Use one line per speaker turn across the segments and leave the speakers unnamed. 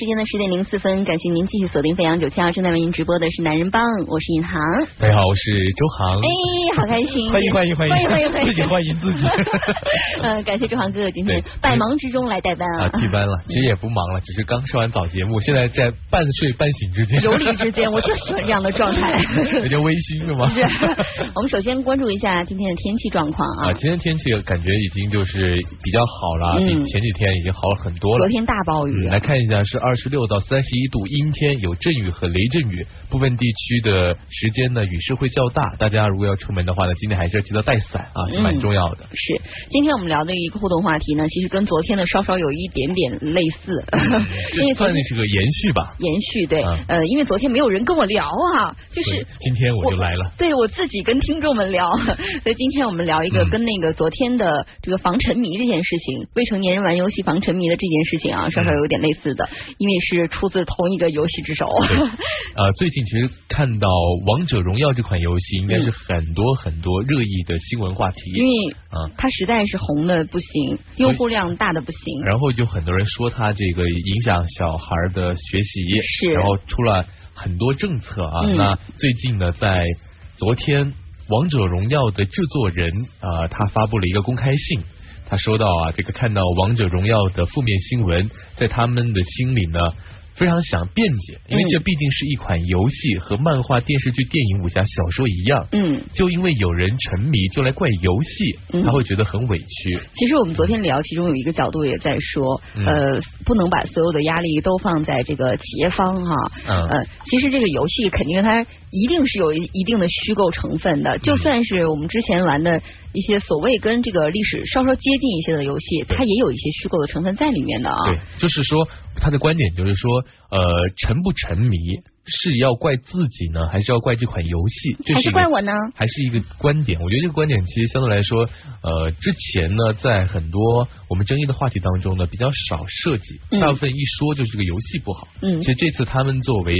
时间的十点零四分，感谢您继续锁定飞扬九七二，正在为您直播的是男人帮，我是尹航。
大家好，我是周航。
哎，好开心！
欢迎欢迎欢迎
欢迎欢迎欢迎
自己欢迎自己。
呃，感谢周航哥哥今天百忙之中来代班
啊，
啊，
替班了，其实也不忙了，只是刚上完早节目，现在在半睡半醒之间，
游离之间，我就喜欢这样的状态。
有点微醺是吗？
是，我们首先关注一下今天的天气状况
啊，
啊。
今天天气感觉已经就是比较好了，
嗯
比前几天已经好了很多了
昨。天大暴雨
嗯，，来看一下，是二十六到三十一度，阴天，有阵雨和雷阵雨，部分地区的时间呢雨势会较大。大家如果要出门的话呢，今天还是要记得带伞啊，是蛮
嗯
重要的。
是，今天我们聊的一个互动话题呢，其实跟昨天的稍稍有一点点类似，因为
算是个延续吧。
延续对，
嗯
呃，因为昨天没有人跟我聊啊，就是
今天我就来了。
对我自己跟听众们聊，所以今天我们聊一个
嗯
跟那个昨天的这个防沉迷这件事情，未成年人玩游戏防沉迷的这件事情啊，稍稍有点类似的，因为是出自同一个游戏之手。
对，呃，最近其实看到《王者荣耀》这款游戏，应该是很多很多热议的新闻话题。
因为
啊，
它实在是红的不行，用户量大的不行。
然后就很多人说它这个影响小孩的学习，
是
然后出了很多政策啊。
嗯
那最近呢，在昨天，《王者荣耀》的制作人啊、呃他发布了一个公开信。他说到啊，这个看到《王者荣耀》的负面新闻，在他们的心里呢，非常想辩解，因为
嗯
这毕竟是一款游戏，和漫画、电视剧、电影、武侠小说一样。
嗯，
就因为有人沉迷，就来怪游戏，
嗯
他会觉得很委屈。
其实我们昨天聊，其中有一个角度也在说，
嗯
呃，不能把所有的压力都放在这个企业方哈。
嗯
呃，其实这个游戏肯定它一定是有一一定的虚构成分的，就算是我们之前玩的一些所谓跟这个历史稍稍接近一些的游戏，它也有一些虚构的成分在里面的啊。
对，就是说他的观点就是说，呃，沉不沉迷是要怪自己呢，还是要怪这款游戏？这
还
是
怪我呢？
还是一个观点，我觉得这个观点其实相对来说，呃，之前呢，在很多我们争议的话题当中呢，比较少涉及，
嗯
大部分一说就是这个游戏不好。
嗯
其实这次他们作为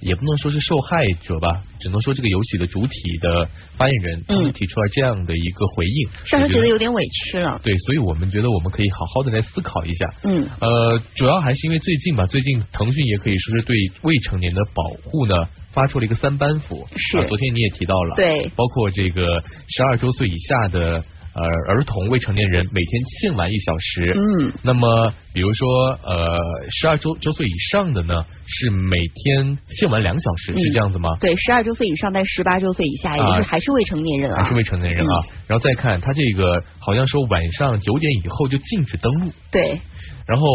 也不能说是受害者吧，只能说这个游戏的主体的发言人，他们
嗯
提出来这样的一个回应，
稍稍
我
觉得有点委屈了。
对，所以我们觉得我们可以好好的来思考一下。
嗯
呃，主要还是因为最近吧，最近腾讯也可以说是对未成年的保护呢，发出了一个三板斧。
是
啊昨天你也提到了，，
对，
包括这个十二周岁以下的呃儿童未成年人每天限玩一小时。
嗯
那么，比如说，呃，十二周周岁以上的呢，是每天限玩两小时，
嗯
是这样子吗？
对，十二周岁以上，但十八周岁以下，也就是还是未成年人啊。
还是未成年人啊？然后再看他这个，好像说晚上九点以后就禁止登录。
对，
然后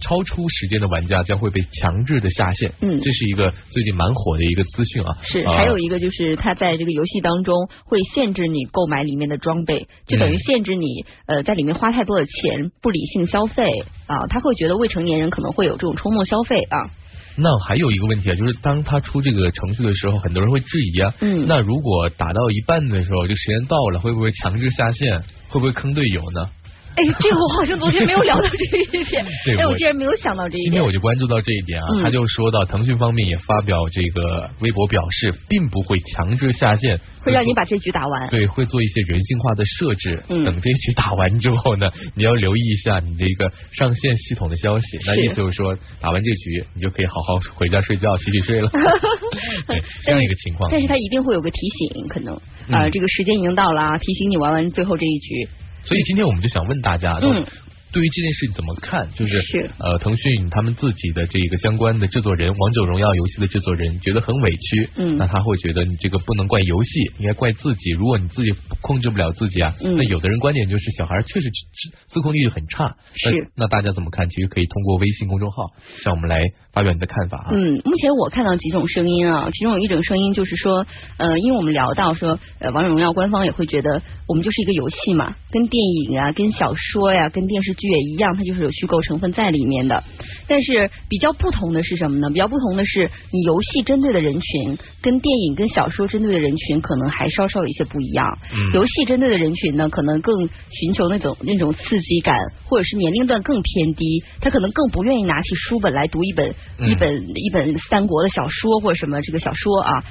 超出时间的玩家将会被强制的下线。
嗯
这是一个最近蛮火的一个资讯啊。
是，
呃
还有一个就是他在这个游戏当中会限制你购买里面的装备，就等于
嗯
限制你呃在里面花太多的钱，不理性消费啊，他会觉得未成年人可能会有这种冲动消费啊。
那还有一个问题啊，就是当他出这个程序的时候，很多人会质疑啊。
嗯
那如果打到一半的时候，就时间到了，会不会强制下线？会不会坑队友呢？
哎，这个我好像昨天没有聊到这一点，哎，
对我
我竟然没有想到这一点
今天。我就关注到这一点啊，
嗯
他就说到腾讯方面也发表这个微博表示，并不会强制下线，
会让你把这局打完。
对，会做一些人性化的设置。
嗯
等这一局打完之后呢，你要留意一下你这个上线系统的消息。那意思就是说，打完这局，你就可以好好回家睡觉、洗洗睡了。对，这样一个情况。
但是他一定会有个提醒，可能
嗯
啊、这个时间已经到了啊，提醒你玩完最后这一局。
所以今天我们就想问大家，
嗯。
对于这件事情怎么看？就是
是
呃，腾讯他们自己的这个相关的制作人，《王者荣耀》游戏的制作人觉得很委屈，
嗯
那他会觉得你这个不能怪游戏，应该怪自己。如果你自己控制不了自己啊，
嗯
那有的人观点就是小孩确实自自控力很差，
是
那那大家怎么看？其实可以通过微信公众号向我们来发表你的看法啊。
嗯，目前我看到几种声音啊，其中有一种声音就是说，呃，因为我们聊到说，呃，王者荣耀官方也会觉得我们就是一个游戏嘛，跟电影啊、跟小说呀、跟电视剧也一样，它就是有虚构成分在里面的。但是比较不同的是什么呢？比较不同的是，你游戏针对的人群跟电影、跟小说针对的人群可能还稍稍有一些不一样。
嗯
游戏针对的人群呢，可能更寻求那种那种刺激感，或者是年龄段更偏低，他可能更不愿意拿起书本来读一本、
嗯
一本一本三国的小说或者什么这个小说啊。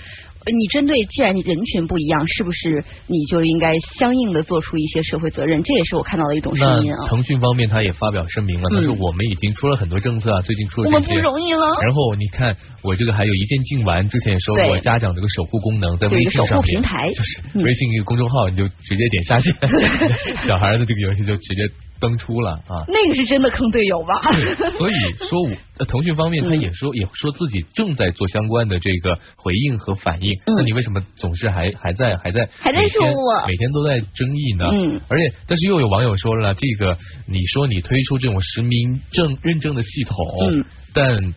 你针对既然人群不一样，是不是你就应该相应的做出一些社会责任？这也是我看到的一种声音啊。
腾讯方面他也发表声明了，他说我们已经出了很多政策啊，最近出了
我们不容易了。
然后你看我这个还有一键禁玩，之前也说过家长这个守护功能，在微信上面
平台
就是微信一个公众号，你就直接点下线，小孩的这个游戏就直接。登出了啊，
那个是真的坑队友吧？
所以说，我 腾讯方面他也说，也说自己正在做相关的这个回应和反应。那你为什么总是还还在还在
还在说我
每天都在争议呢？嗯，而且但是又有网友说了，这个你说你推出这种实名证认证的系统，嗯，但。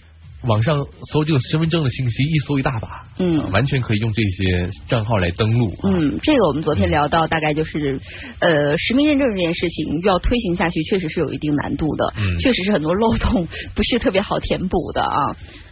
网上搜这个身份证的信息一搜一大把，嗯，完全可以用这些账号来登录。
嗯，这个我们昨天聊到，大概就是呃实名认证这件事情要推行下去，确实是有一定难度的，嗯，确实是很多漏洞不是特别好填补的啊。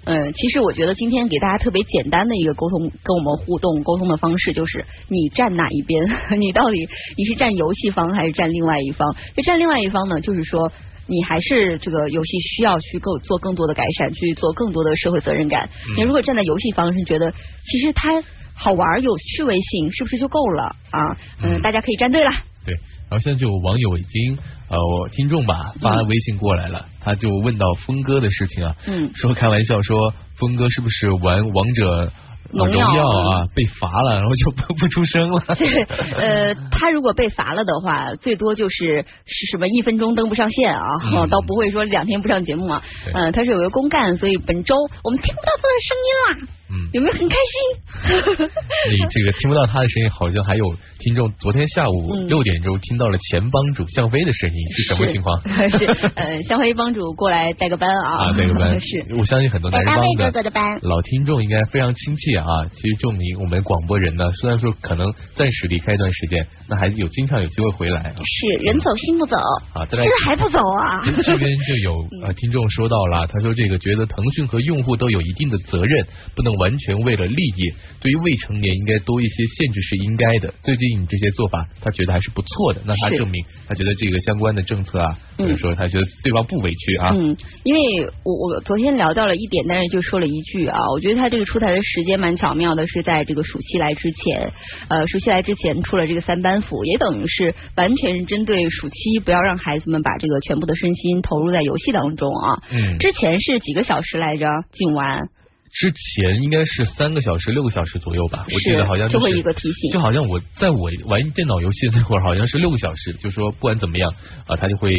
嗯，其实我觉得今天给大家特别简单的一个沟通，跟我们互动沟通的方式，就是你站哪一边？你到底你是站游戏方还是站另外一方？就站另外一方呢，就是说。你还是这个游戏需要去够做更多的改善，去做更多的社会责任感。你如果站在游戏方是觉得其实它好玩有趣味性，是不是就够了啊？嗯，大家可以站队了。
对，然后现在就有网友已经呃听众吧发微信过来了，他就问到峰哥的事情啊，嗯，说开玩笑说峰哥是不是玩王者？荣耀啊，被罚了，然后就不不出声了。
对，呃，他如果被罚了的话，最多就是是什么一分钟登不上线啊，倒不会说两天不上节目啊。嗯，他是有个公干，所以本周我们听不到他的声音啦。嗯，有没有很开心？
你这个听不到他的声音，好像还有听众昨天下午六点钟听到了前帮主向飞的声音，是什么情况？
是呃，向飞帮主过来带个班啊，
啊，带个班
是。
我相信很多男人帮
的班
老听众应该非常亲切啊。其实证明我们广播人呢，虽然说可能暂时离开一段时间，那还有经常有机会回来。
是人走心不走啊，现在还不走啊？
这边就有呃听众说到了，他说这个觉得腾讯和用户都有一定的责任，不能。完全为了利益，对于未成年应该多一些限制是应该的。最近你这些做法，他觉得还是不错的。那他证明，他觉得这个相关的政策啊，或者说他觉得对方不委屈啊。
嗯，因为我我昨天聊到了一点，但是就说了一句啊，我觉得他这个出台的时间蛮巧妙的，是在这个暑期来之前。呃，暑期来之前出了这个三班服，也等于是完全是针对暑期，不要让孩子们把这个全部的身心投入在游戏当中啊。嗯。之前是几个小时来着，禁玩。
之前应该是三个小时、六个小时左右吧，我记得好像
就会一个提醒，
就好像我在我玩电脑游戏那会儿，好像是六个小时，就说不管怎么样啊，他就会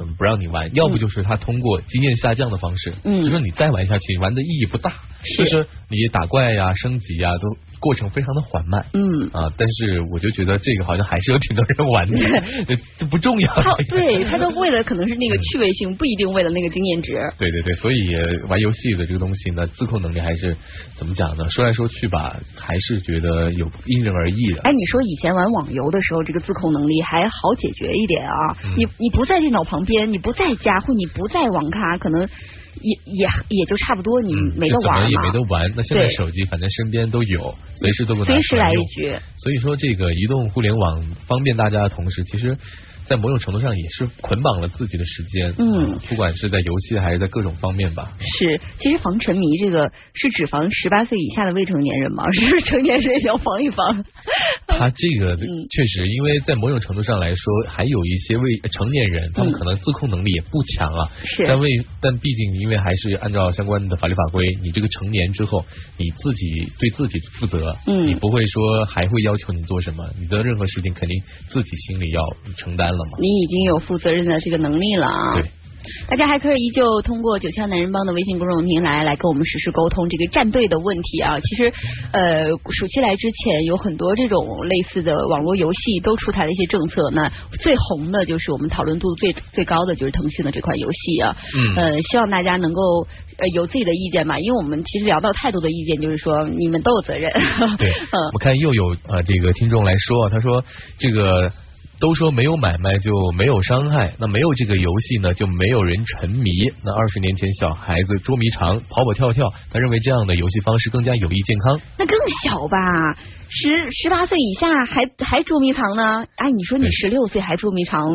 嗯不让你玩，要不就是他通过经验下降的方式，嗯，就说你再玩下去玩的意义不大，就是你打怪呀、升级呀都。过程非常的缓慢，嗯啊，但是我就觉得这个好像还是有挺多人玩的，这不重要。
他对 他都为了可能是那个趣味性，不一定为了那个经验值。
对对对，所以玩游戏的这个东西呢，自控能力还是怎么讲呢？说来说去吧，还是觉得有因人而异的。
哎，你说以前玩网游的时候，这个自控能力还好解决一点啊？你你不在电脑旁边，你不在家或你不在网咖，可能。也也也就差不多，你没得玩
也没得玩。那现在手机反正身边都有，随时都能
随时来一局。
所以说，这个移动互联网方便大家的同时，其实。在某种程度上也是捆绑了自己的时间，嗯，不管是在游戏还是在各种方面吧。
是，其实防沉迷这个是只防十八岁以下的未成年人吗？是不是成年人也要防一防？
他这个确实，因为在某种程度上来说，还有一些未成年人，他们可能自控能力也不强啊。
是，
但为但毕竟因为还是按照相关的法律法规，你这个成年之后，你自己对自己负责，嗯，你不会说还会要求你做什么，你的任何事情肯定自己心里要承担了。
你已经有负责任的这个能力了啊！
对，
大家还可以依旧通过九霄男人帮的微信公众平台来跟我们实时沟通这个站队的问题啊。其实，呃，暑期来之前有很多这种类似的网络游戏都出台了一些政策，那最红的就是我们讨论度最最高的就是腾讯的这款游戏啊。嗯。呃，希望大家能够呃有自己的意见吧，因为我们其实聊到太多的意见，就是说你们都有责任。
对。嗯。我看又有呃这个听众来说，他说这个。都说没有买卖就没有伤害，那没有这个游戏呢，就没有人沉迷。那二十年前小孩子捉迷藏、跑跑跳跳，他认为这样的游戏方式更加有益健康。
那更小吧，十十八岁以下还还捉迷藏呢？哎，你说你十六岁还捉迷藏，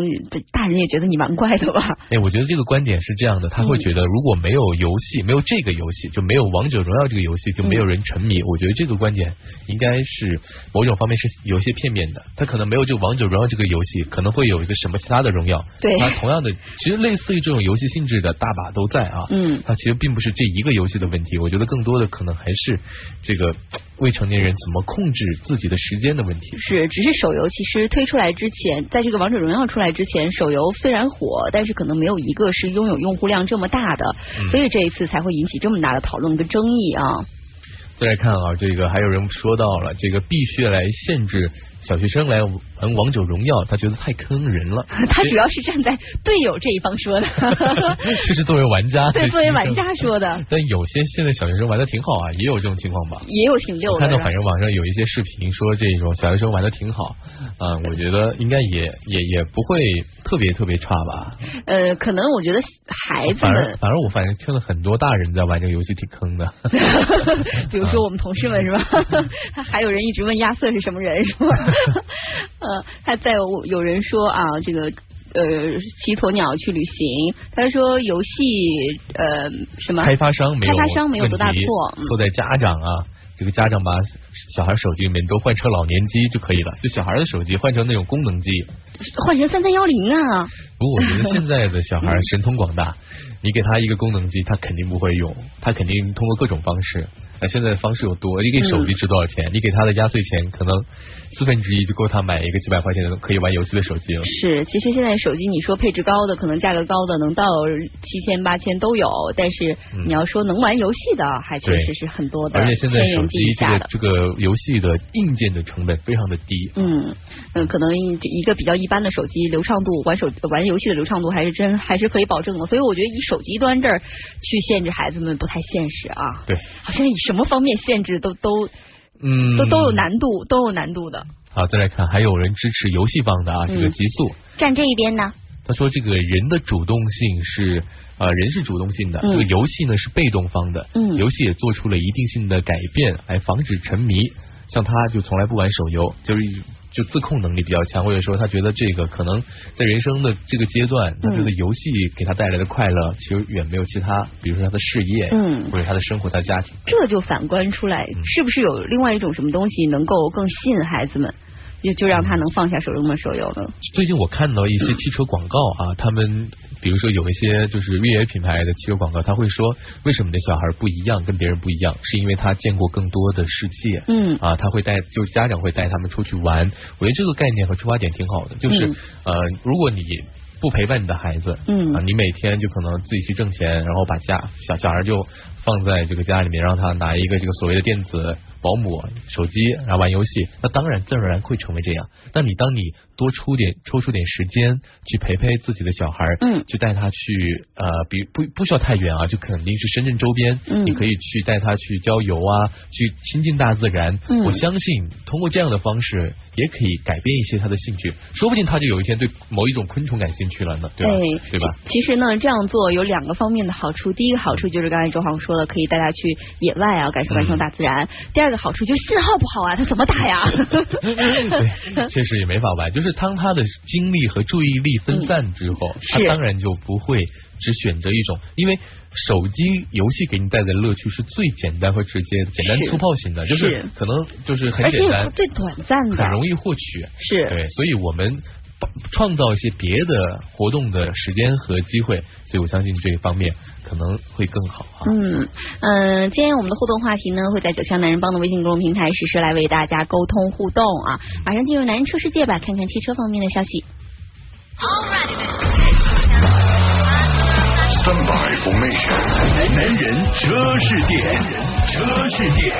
大人也觉得你蛮怪的吧？
哎，我觉得这个观点是这样的，他会觉得如果没有游戏，没有这个游戏，就没有王者荣耀这个游戏，就没有人沉迷。我觉得这个观点应该是某种方面是有些片面的，他可能没有就王者荣耀这个游。戏可能会有一个什么其他的荣耀，
对，
那同样的，其实类似于这种游戏性质的大把都在啊，
嗯，
它其实并不是这一个游戏的问题，我觉得更多的可能还是这个未成年人怎么控制自己的时间的问题。
是，只是手游其实推出来之前，在这个王者荣耀出来之前，手游虽然火，但是可能没有一个是拥有用户量这么大的，所以这一次才会引起这么大的讨论跟争议啊。
再来看啊，这个还有人说到了，这个必须来限制。小学生来玩王者荣耀，他觉得太坑人了。
他主要是站在队友这一方说的，
这是作为玩家
对作为玩家说的。
但有些现在小学生玩的挺好啊，也有这种情况吧？
也有挺溜。
的看到反正网上有一些视频说这种小学生玩的挺好，嗯，我觉得应该也也也不会特别特别差吧。
呃，可能我觉得孩子们，
反正我反正听了很多大人在玩这个游戏挺坑的。
比如说我们同事们是吧？还有人一直问亚瑟是什么人是吧？呃，还在有有人说啊，这个呃骑鸵鸟去旅行，他说游戏呃什么
开发商没有
开发商没有多大错，
错在家长啊，这个家长把小孩手机里面都换成老年机就可以了，就小孩的手机换成那种功能机，
换成三三幺零啊。
不过我觉得现在的小孩神通广大，你给他一个功能机，他肯定不会用，他肯定通过各种方式。那现在的方式有多？你给手机值多少钱？你给他的压岁钱可能四分之一就够他买一个几百块钱的可以玩游戏的手机了。
是，其实现在手机你说配置高的，可能价格高的能到七千八千都有，但是你要说能玩游戏的，还确实是很多的。
而且现在手机这个这个游戏的硬件的成本非常的低。
嗯嗯，可能一个比较一般的手机流畅度玩手玩游戏的流畅度还是真还是可以保证的。所以我觉得以手机端这儿去限制孩子们不太现实啊。
对，
好像以。什么方面限制都都
嗯
都都有难度，都有难度的。
好，再来看，还有人支持游戏方的啊，这个极速
站这一边呢。
他说，这个人的主动性是呃人是主动性的，这个游戏呢是被动方的。
嗯，
游戏也做出了一定性的改变来防止沉迷。像他就从来不玩手游，就是。就自控能力比较强，或者说他觉得这个可能在人生的这个阶段，他觉得游戏给他带来的快乐，其实远没有其他，比如说他的事业，
嗯，
或者他的生活、他的家庭。
这就反观出来，是不是有另外一种什么东西能够更吸引孩子们？就就让他能放下手中的手游呢？
最近我看到一些汽车广告啊，他们比如说有一些就是越野品牌的汽车广告，他会说为什么你的小孩不一样，跟别人不一样，是因为他见过更多的世界。
嗯
啊，他会带，就是家长会带他们出去玩。我觉得这个概念和出发点挺好的，就是呃，如果你不陪伴你的孩子，
嗯
啊，你每天就可能自己去挣钱，然后把家小小孩就放在这个家里面，让他拿一个这个所谓的电子。保姆手机，然后玩游戏，那当然自然而然会成为这样。但你当你多出点抽出点时间去陪陪自己的小孩，
嗯，
去带他去呃，比不不需要太远啊，就肯定是深圳周边，
嗯，
你可以去带他去郊游啊，去亲近大自然。
嗯，
我相信通过这样的方式也可以改变一些他的兴趣，说不定他就有一天对某一种昆虫感兴趣了呢，对吧？对吧？
其实呢，这样做有两个方面的好处。第一个好处就是刚才周航说的，可以带他去野外啊，感受感受大自然。第二个。好处就是信号不好啊，他怎么打呀？
对，确实也没法玩。就是当他的精力和注意力分散之后，他当然就不会只选择一种，因为手机游戏给你带来的乐趣是最简单和直接、简单粗暴型的，就是可能就是很简单、
最短暂的、
很容易获取。
是。
对，所以我们创造一些别的活动的时间和机会，所以我相信这一方面。可能会更好啊。
嗯嗯，今天我们的互动话题呢，会在九强男人帮的微信公众平台实时来为大家沟通互动啊。马上进入男人车世界吧，看看汽车方面的消息。
Standby formation，男人车世界，车世界。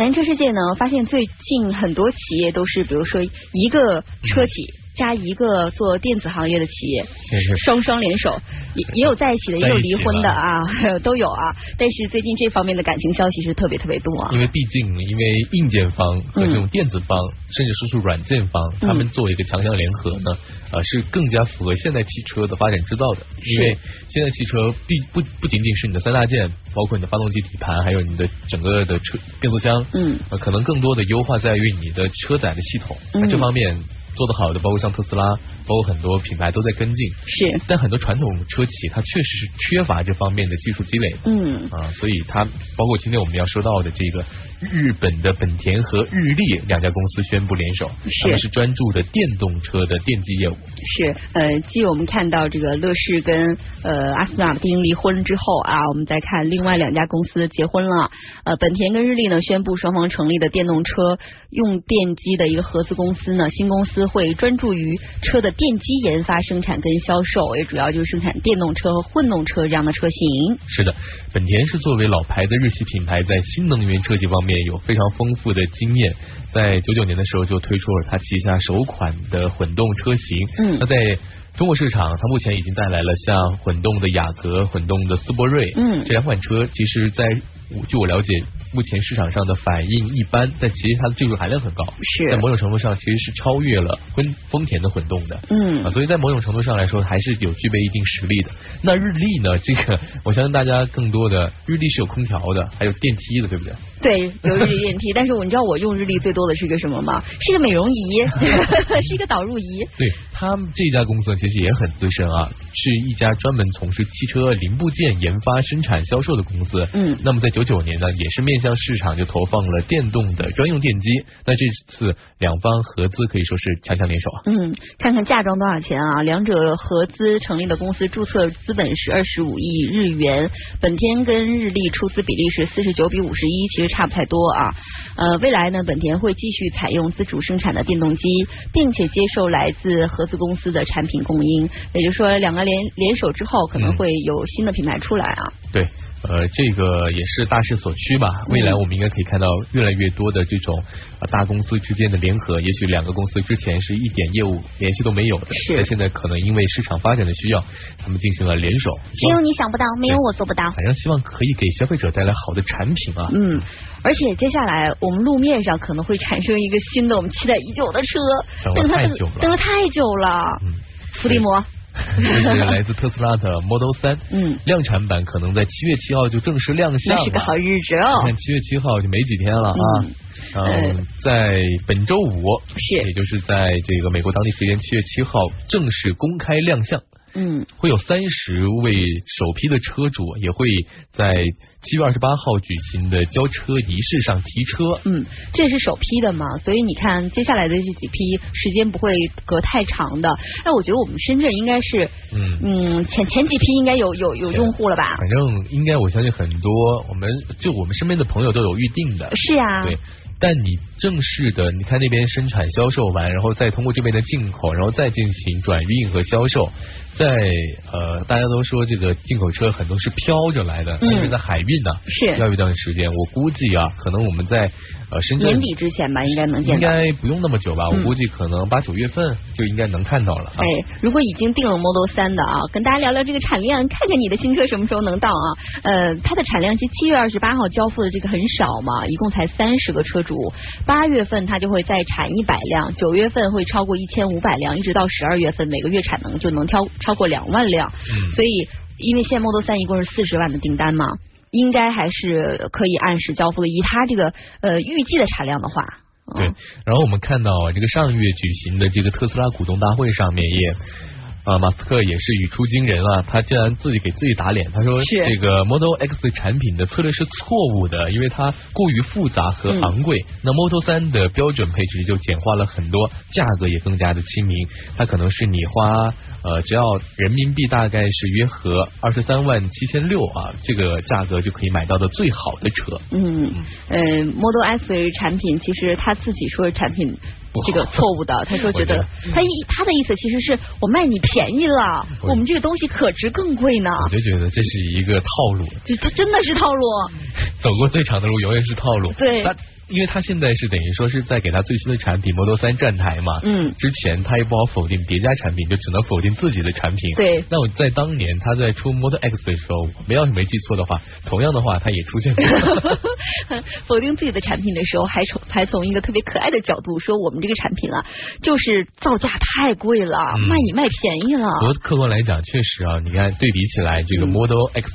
南车世界呢，发现最近很多企业都是，比如说一个车企。加一个做电子行业的企业，双双联手，也也有在一起的，也有离婚的啊，都有啊。但是最近这方面的感情消息是特别特别多啊。
因为毕竟，因为硬件方和这种电子方，甚至说是软件方，他们做一个强强联合呢，呃，是更加符合现代汽车的发展之道的。因为现在汽车必不不仅仅是你的三大件，包括你的发动机、底盘，还有你的整个的车变速箱，
嗯，
呃，可能更多的优化在于你的车载的系统，这方面。做得好的，包括像特斯拉，包括很多品牌都在跟进。
是，
但很多传统车企它确实是缺乏这方面的技术积累。
嗯
啊，所以它包括今天我们要说到的这个。日本的本田和日立两家公司宣布联手，他们是专注的电动车的电机业务。
是，呃，继我们看到这个乐视跟呃阿斯顿马丁离婚之后啊，我们再看另外两家公司结婚了。呃，本田跟日立呢宣布双方成立的电动车用电机的一个合资公司呢，新公司会专注于车的电机研发、生产跟销售，也主要就是生产电动车和混动车这样的车型。
是的，本田是作为老牌的日系品牌，在新能源车企方面。也有非常丰富的经验，在九九年的时候就推出了它旗下首款的混动车型。
嗯，
那在中国市场，它目前已经带来了像混动的雅阁、混动的思铂睿。
嗯，
这两款车，其实，在据我了解。目前市场上的反应一般，但其实它的技术含量很高，
是
在某种程度上其实是超越了丰丰田的混动的，
嗯
啊，所以在某种程度上来说还是有具备一定实力的。那日立呢？这个我相信大家更多的日立是有空调的，还有电梯的，对不对？
对，有日立电梯。但是我你知道我用日立最多的是一个什么吗？是一个美容仪，是一个导入仪。
对他们这家公司其实也很资深啊，是一家专门从事汽车零部件研发、生产、销售的公司。
嗯，
那么在九九九年呢，也是面。向市场就投放了电动的专用电机，那这次两方合资可以说是强强联手啊。
嗯，看看嫁妆多少钱啊？两者合资成立的公司注册资本是二十五亿日元，本田跟日立出资比例是四十九比五十一，其实差不太多啊。呃，未来呢，本田会继续采用自主生产的电动机，并且接受来自合资公司的产品供应，也就是说，两个联联手之后，可能会有新的品牌出来啊。
对。呃，这个也是大势所趋吧。未来我们应该可以看到越来越多的这种大公司之间的联合。也许两个公司之前是一点业务联系都没有的，但现在可能因为市场发展的需要，他们进行了联手。
只有你想不到，没有我做不到。
反正希望可以给消费者带来好的产品啊。
嗯，而且接下来我们路面上可能会产生一个新的我们期待已久的车，
等了太久了，
等了太久了。
嗯，
伏地魔。
这是来自特斯拉的 Model 三，
嗯，
量产版可能在七月七号就正式亮相，
那是个好日子哦。
你看七月七号就没几天了啊，嗯，在本周五
是，
也就是在这个美国当地时间七月七号正式公开亮相。
嗯，
会有三十位首批的车主也会在七月二十八号举行的交车仪式上提车。
嗯，这也是首批的嘛，所以你看接下来的这几批时间不会隔太长的。那我觉得我们深圳应该是，
嗯
嗯，前前几批应该有有有用户了吧？
反正应该我相信很多，我们就我们身边的朋友都有预定的。
是呀。
对。但你正式的，你看那边生产销售完，然后再通过这边的进口，然后再进行转运和销售。在呃，大家都说这个进口车很多是飘着来的，但是在海运呢，
是
要一段时间。我估计啊，可能我们在呃深圳
年底之前吧，应该能见
到。应该不用那么久吧？我估计可能八九月份就应该能看到了。
哎，如果已经定了 Model 三的啊，跟大家聊聊这个产量，看看你的新车什么时候能到啊？呃，它的产量其实七月二十八号交付的这个很少嘛，一共才三十个车主。八月份它就会再产一百辆，九月份会超过一千五百辆，一直到十二月份每个月产能就能挑。超过两万辆，所以因为现 Model 三一共是四十万的订单嘛，应该还是可以按时交付的。以它这个呃预计的产量的话，
对。然后我们看到这个上月举行的这个特斯拉股东大会上面也。啊，马斯克也是语出惊人啊！他竟然自己给自己打脸，他说这个 Model X 产品的策略是错误的，因为它过于复杂和昂贵。那 Model 三的标准配置就简化了很多，价格也更加的亲民。它可能是你花呃只要人民币大概是约合二十三万七千六啊，这个价格就可以买到的最好的车。
嗯，呃，Model S 产品其实他自己说产品。这个错误的，他说觉得他意他的意思其实是我卖你便宜了，我们这个东西可值更贵呢。
我就觉得这是一个套路，
这这真的是套路。
走过最长的路永远是套路。
对。
因为他现在是等于说是在给他最新的产品 Model 3站台嘛。
嗯
之前他也不好否定别家产品，就只能否定自己的产品。
对
那我在当年他在出 Model X 的时候，没要是没记错的话，同样的话他也出现过。
否定自己的产品的时候，还从还从一个特别可爱的角度说，我们这个产品啊，就是造价太贵了，
嗯
卖你卖便宜了。
不过客观来讲，确实啊，你看对比起来，这个
嗯
Model X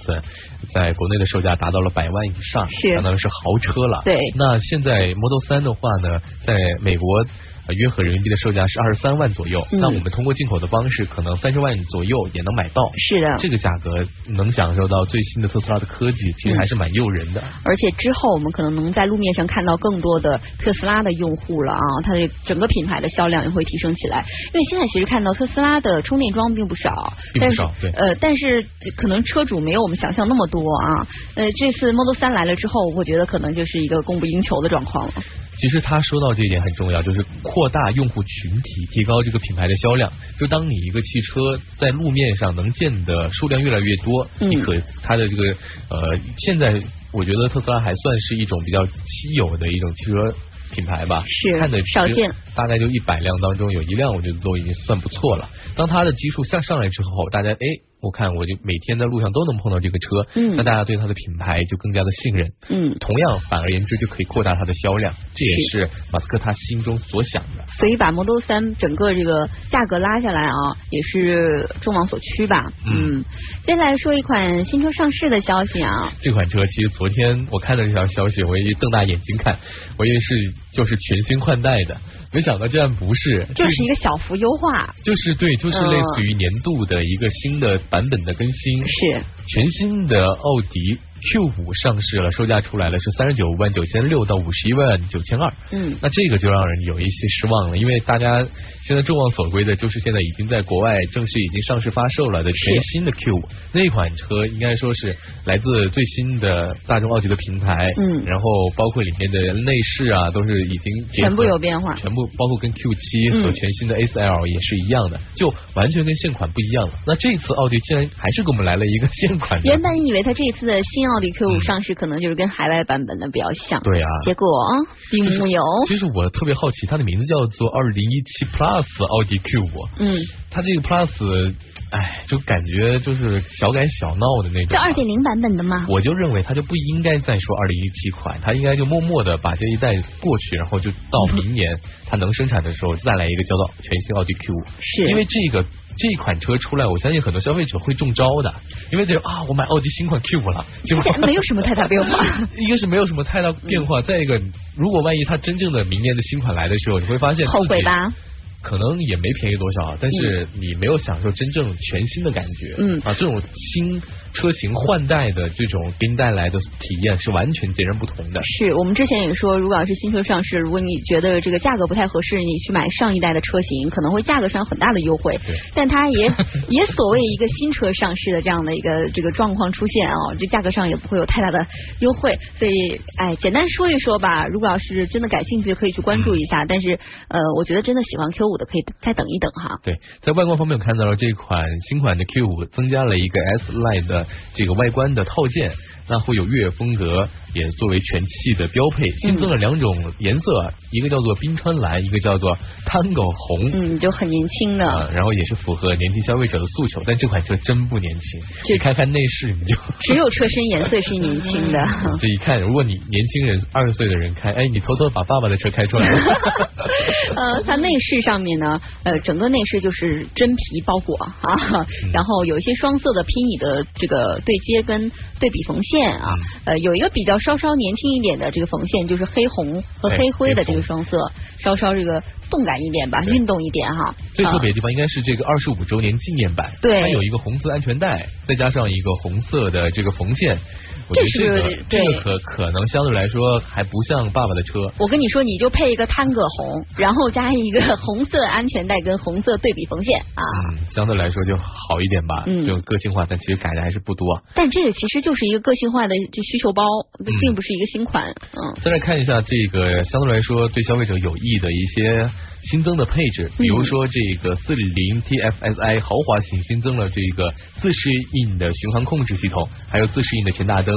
在国内的售价达到了百万以上，相当于是豪车了。
对
那现在 Model 三的话呢，在美国。呃约合人民币的售价是二十三万左右，
嗯
那我们通过进口的方式，可能三十万左右也能买到。
是的，
这个价格能享受到最新的特斯拉的科技，其实还是蛮诱人的。
而且之后我们可能能在路面上看到更多的特斯拉的用户了啊，它的整个品牌的销量也会提升起来。因为现在其实看到特斯拉的充电桩并不少，
并不少对
呃，但是可能车主没有我们想象那么多啊。呃，这次 Model 三来了之后，我觉得可能就是一个供不应求的状况了。
其实他说到这一点很重要，就是扩大用户群体，提高这个品牌的销量。就当你一个汽车在路面上能见的数量越来越多，
嗯
你可它的这个呃，现在我觉得特斯拉还算是一种比较稀有的一种汽车品牌吧，
是
看的
少见，
大概就一百辆当中有一辆，我觉得都已经算不错了。当它的基数向上来之后，大家哎。我看我就每天在路上都能碰到这个车，
嗯
那大家对它的品牌就更加的信任，
嗯，
同样，反而言之就可以扩大它的销量，这也是马斯克他心中所想的。
所以把 Model 三整个这个价格拉下来啊，也是众望所趋吧。
嗯
嗯，接下来说一款新车上市的消息啊，
这款车其实昨天我看到这条消息，我也瞪大眼睛看，我以为是就是全新换代的，没想到竟然不是，
就是一个小幅优化，
就是对，就是类似于年度的一个新的版本的更新，
是。
全新的奥迪 Q 五上市了，售价出来了是三十九万九千六到五十一万九千二。
嗯
那这个就让人有一些失望了，因为大家现在众望所归的就是现在已经在国外正式已经上市发售了的全新的 Q 五那款车，应该说是来自最新的大众奥迪的平台，
嗯
然后包括里面的内饰啊，都是已经
全部有变化
全部包括跟 Q 七和
嗯
全新的 A 四 L 也是一样的，就完全跟现款不一样了。那这次奥迪竟然还是给我们来了一个现款的，
原本以为它这次的新奥迪 Q 五
嗯
上市可能就是跟海外版本的比较像，
对啊，
结果啊并没有。
其实我特别好奇，它的名字叫做二零一七 Plus 奥迪 Q 五，
嗯，
它这个 Plus，哎，就感觉就是小改小闹的那种。
就二点零版本的吗？
我就认为它就不应该再说二零一七款，它应该就默默的把这一代过去，然后就到明年它能生产的时候再来一个叫做全新奥迪 Q 五。
是
因为这个这一款车出来，我相信很多消费者会中招的，因为这啊，我买奥迪新款 Q 五了，结果
没有什么太大变化。
一个是没有什么太大变化，再一个，如果万一它真正的明年的新款来的时候，你会发现
后悔吧？
可能也没便宜多少，但是你没有享受真正全新的感觉。
嗯
啊，这种新车型换代的这种给你带来的体验是完全截然不同的。
是我们之前也说，如果要是新车上市，如果你觉得这个价格不太合适，你去买上一代的车型，可能会价格上有很大的优惠
对。
但它也 也所谓一个新车上市的这样的一个这个状况出现啊、这价格上也不会有太大的优惠。所以，哎，简单说一说吧。如果要是真的感兴趣，可以去关注一下。但是，呃，我觉得真的喜欢 Q 五的，可以再等一等哈。
对，在外观方面，我看到了这款新款的 Q 五增加了一个 S Line 的这个外观的套件，那会有越野风格，也作为全系的标配。新增了两种颜色，一个叫做冰川蓝，一个叫做 Tango 红。
嗯，就很年轻的。
啊，然后也是符合年轻消费者的诉求，但这款车真不年轻。
这
你看看内饰，你就
只有车身颜色是年轻的。
这一看，如果你年轻人二十岁的人开，哎，你偷偷把爸爸的车开出来了。
呃，它内饰上面呢，呃，整个内饰就是真皮包裹 啊，
嗯
然后有一些双色的拼椅的这个对接跟对比缝线啊，
嗯
呃，有一个比较稍稍年轻一点的这个缝线，就是黑红和
哎
黑灰的这个双色，稍稍这个动感一点吧，运动一点哈。
最特别
啊
的地方应该是这个二十五周年纪念版，
对
它有一个红色安全带，再加上一个红色的这个缝线。我觉得
这
这个
是
这个可可能相对来说还不像爸爸的车，
我跟你说，你就配一个探戈红，然后加一个红色安全带跟红色对比缝线啊。
嗯，相对来说就好一点吧，
嗯
这种个性化，但其实改的还是不多。
但这个其实就是一个个性化的就需求包，
嗯
并不是一个新款。嗯，
再来看一下这个相对来说对消费者有益的一些新增的配置，比如说这个四零 TFSI 豪华型新增了这个自适应的巡航控制系统，还有自适应的前大灯、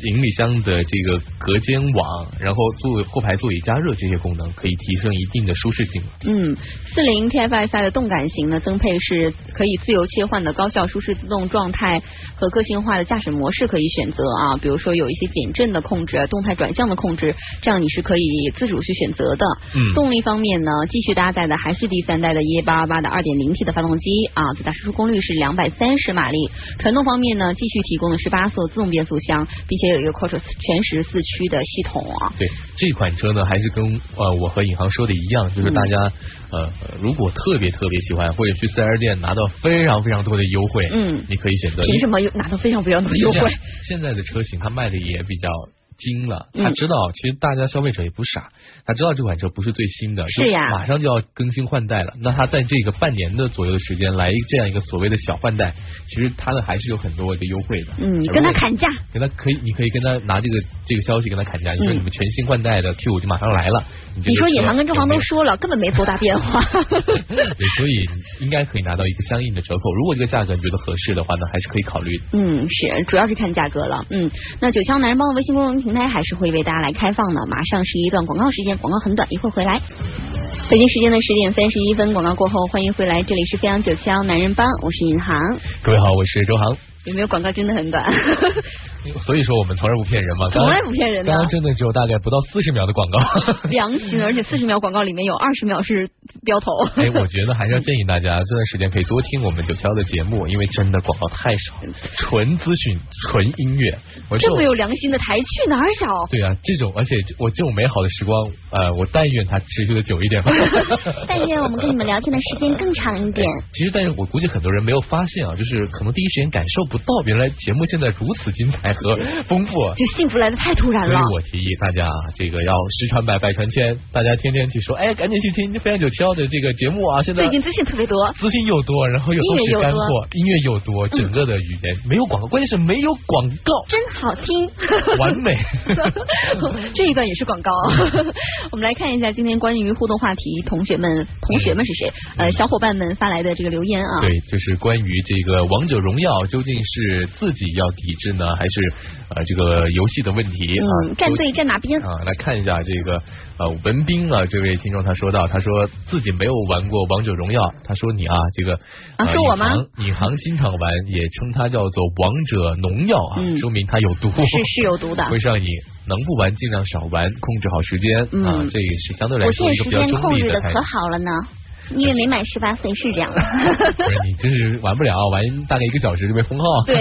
行李箱的这个隔间网，然后座后排座椅加热这些功能，可以提升一定的舒适性。
嗯，四零 TFSI 的动感型呢，增配是可以自由切换的高效舒适自动状态和个性化的驾驶模式可以选择啊，比如说有一些减震的控制、动态转向的控制，这样你是可以自主去选择的。
嗯
动力方面呢，继续搭载的还是第三代的 EA 八八八的二点零 T 的发动机啊，最大输出功率是两百三十马力。传动方面呢，继续提供的是八速自动变速箱，并且有一个 Quattro 全时四驱的系统啊。
对这款车呢，还是跟呃我和尹航说的一样，就是大家、呃如果特别特别喜欢，或者去四 S 店拿到非常非常多的优惠，
嗯
你可以选择。
凭什么有拿到非常非常多的优惠？
现在的车型它卖的也比较精了，
嗯
他知道其实大家消费者也不傻，他知道这款车不是最新的，
是呀
就马上就要更新换代了。那他在这个半年的左右的时间来这样一个所谓的小换代，其实他的还是有很多的优惠的。
嗯，跟他砍价。
跟他可以，你可以跟他拿这个这个消息跟他砍价。你说
嗯
你们全新换代的 Q 五就马上来了，你
你说
车
尹航跟中航都说了，根本没多大变化。
对，所以应该可以拿到一个相应的折扣。如果这个价格你觉得合适的话呢，还是可以考虑的。
嗯，是，主要是看价格了。嗯，那九霄男人帮的微信公众平台还是会为大家来开放的。马上是一段广告时间，广告很短，一会儿回来。北京时间的十点三十一分，广告过后，欢迎回来，这里是飞扬九七幺男人帮，我是尹航。
各位好，我是周航。
有没有广告真的很短？
所以说我们从来不骗人嘛，
从来不骗人的
刚刚真的只有大概不到四十秒的广告。
良心，而且四十秒广告里面有二十秒是标头。
哎，我觉得还是要建议大家这段时间可以多听我们九霄的节目，因为真的广告太少，纯资讯、纯音乐。我
这么有良心的台去哪儿找？
对啊，这种而且我这种美好的时光，呃，我但愿它持续的久一点吧。
但愿我们跟你们聊天的时间更长一点。
其实，但是我估计很多人没有发现啊，就是可能第一时间感受不到，原来节目现在如此精彩和丰富。
就幸福来的太突然了。
所以我提议大家啊，这个要十传百，百传千，大家天天去说，哎，赶紧去听飞扬九七幺的这个节目啊！现在
最近资讯特别多，
资讯又多，然后又
音乐又
干货，音乐又多，整个的语言没有广告，关键是没有广告，
真好听，
完美。
这一段也是广告。我们来看一下今天关于互动话题，同学们，同学们是谁？呃，小伙伴们发来的这个留言啊。
对，就是关于这个王者荣耀究竟是自己要抵制呢，还是呃这个游戏的问题啊？
嗯，站队站哪边？
啊，来看一下这个呃文斌啊，这位听众他说到，他说自己没有玩过王者荣耀，他说你啊这个
啊
呃
是我吗
尹航经常玩，也称它叫做王者农药啊，
嗯
说明它有毒，
是是有毒的。
会上你，能不玩尽量少玩，控制好时间、
嗯
啊，这也是相对来说一个比较
现在时间
中立态度
控制的可。好了呢，因为没满十八岁是这样的。
不是你真是玩不了，玩大概一个小时就被封号。
对，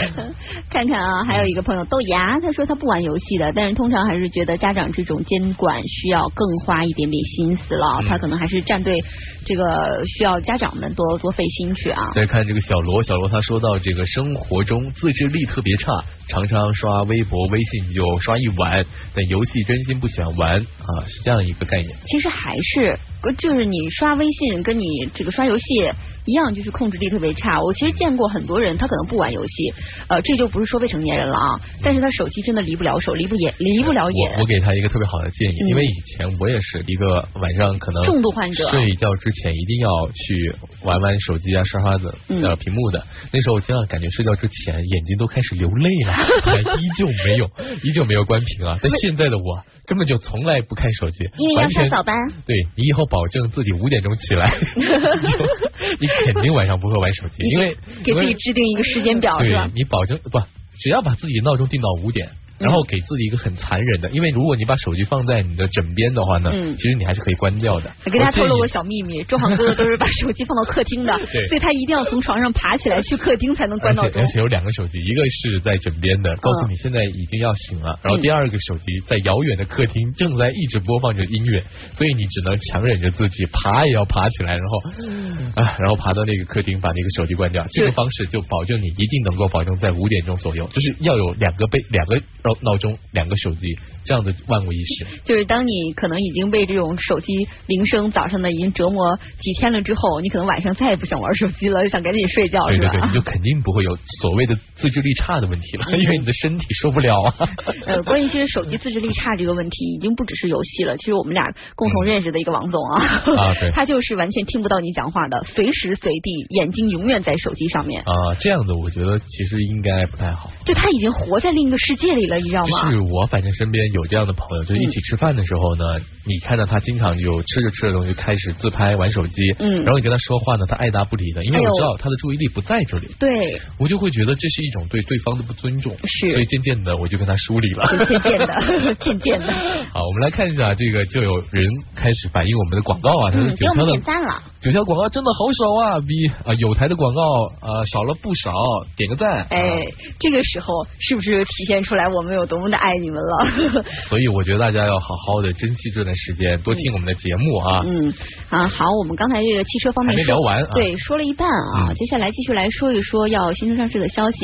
看看啊，还有一个朋友豆芽，他说他不玩游戏的，但是通常还是觉得家长这种监管需要更花一点点心思了，
嗯
他可能还是站队这个需要家长们多多费心去啊。
再看这个小罗，小罗他说到这个生活中自制力特别差，常常刷微博、微信就刷一晚，但游戏真心不喜欢玩啊，是这样一个概念。
其实还是就是你刷微信跟你这个刷游戏一样，就是控制力特别差。我其实见过很多人，他可能不玩游戏，呃，这就不是说未成年人了啊，但是他手机真的离不了手，离不眼，离不了眼
我我。给他一个特别好的建议，
嗯
因为以前我也是一个晚上可能
重度患者
睡觉之前一定要去玩玩手机啊，刷刷的
嗯
呃屏幕的。那时候我经常感觉睡觉之前眼睛都开始流泪了，还 依旧没有依旧没有关屏啊。但现在的我根本就从来不看手机，
因为要上早班。
对你以后保证自己五点钟起来，你肯定晚上不会玩手机，因为
给自己制定一个时间表是
对
吧？
你保证不，只要把自己闹钟定到五点。然后给自己一个很残忍的，因为如果你把手机放在你的枕边的话呢，
嗯
其实你还是可以关掉的。
我给大家透露个小秘密，周航哥哥都是把手机放到客厅的，所以他一定要从床上爬起来去客厅才能关掉
而且而。且有两个手机，一个是在枕边的，告诉你现在已经要醒了，然后第二个手机在遥远的客厅正在一直播放着音乐，所以你只能强忍着自己爬也要爬起来，然后啊，然后爬到那个客厅把那个手机关掉。这个方式就保证你一定能够保证在五点钟左右，就是要有两个被两个闹钟，两个手机，这样的万无一失。
就是当你可能已经被这种手机铃声早上的已经折磨几天了之后，你可能晚上再也不想玩手机了，就想赶紧睡觉，
对对对，你？就肯定不会有所谓的自制力差的问题了，因为你的身体受不了啊。
呃，关于其实手机自制力差这个问题，已经不只是游戏了。其实我们俩共同认识的一个王总啊，
啊对
他就是完全听不到你讲话的，随时随地眼睛永远在手机上面，
啊，这样的我觉得其实应该不太好。
就他已经活在另一个世界里了，你知道吗？
就是我反正身边有这样的朋友，就是一起吃饭的时候呢，你看到他经常有吃着吃着东西开始自拍玩手机，
嗯。
然后你跟他说话呢，他爱答不理的，因为我知道他的注意力不在这里，
对，
我就会觉得这是一种对对方的不尊重，
是。
所以渐渐的我就跟他疏离了。
渐渐的，渐渐的，
好，我们来看一下这个，就有人开始反映我们的广告啊，他说
嗯，给我们
的
点赞了。
九条广告真的好少啊，比啊有台的广告啊少了不少，点个赞。
哎
啊，
这个时候是不是体现出来我们有多么的爱你们了？
所以我觉得大家要好好的珍惜这段时间，多听我们的节目啊。
嗯啊，好，我们刚才这个汽车方面
还没聊完啊
对，说了一半啊，
嗯
接下来继续来说一说要新车上市的消息。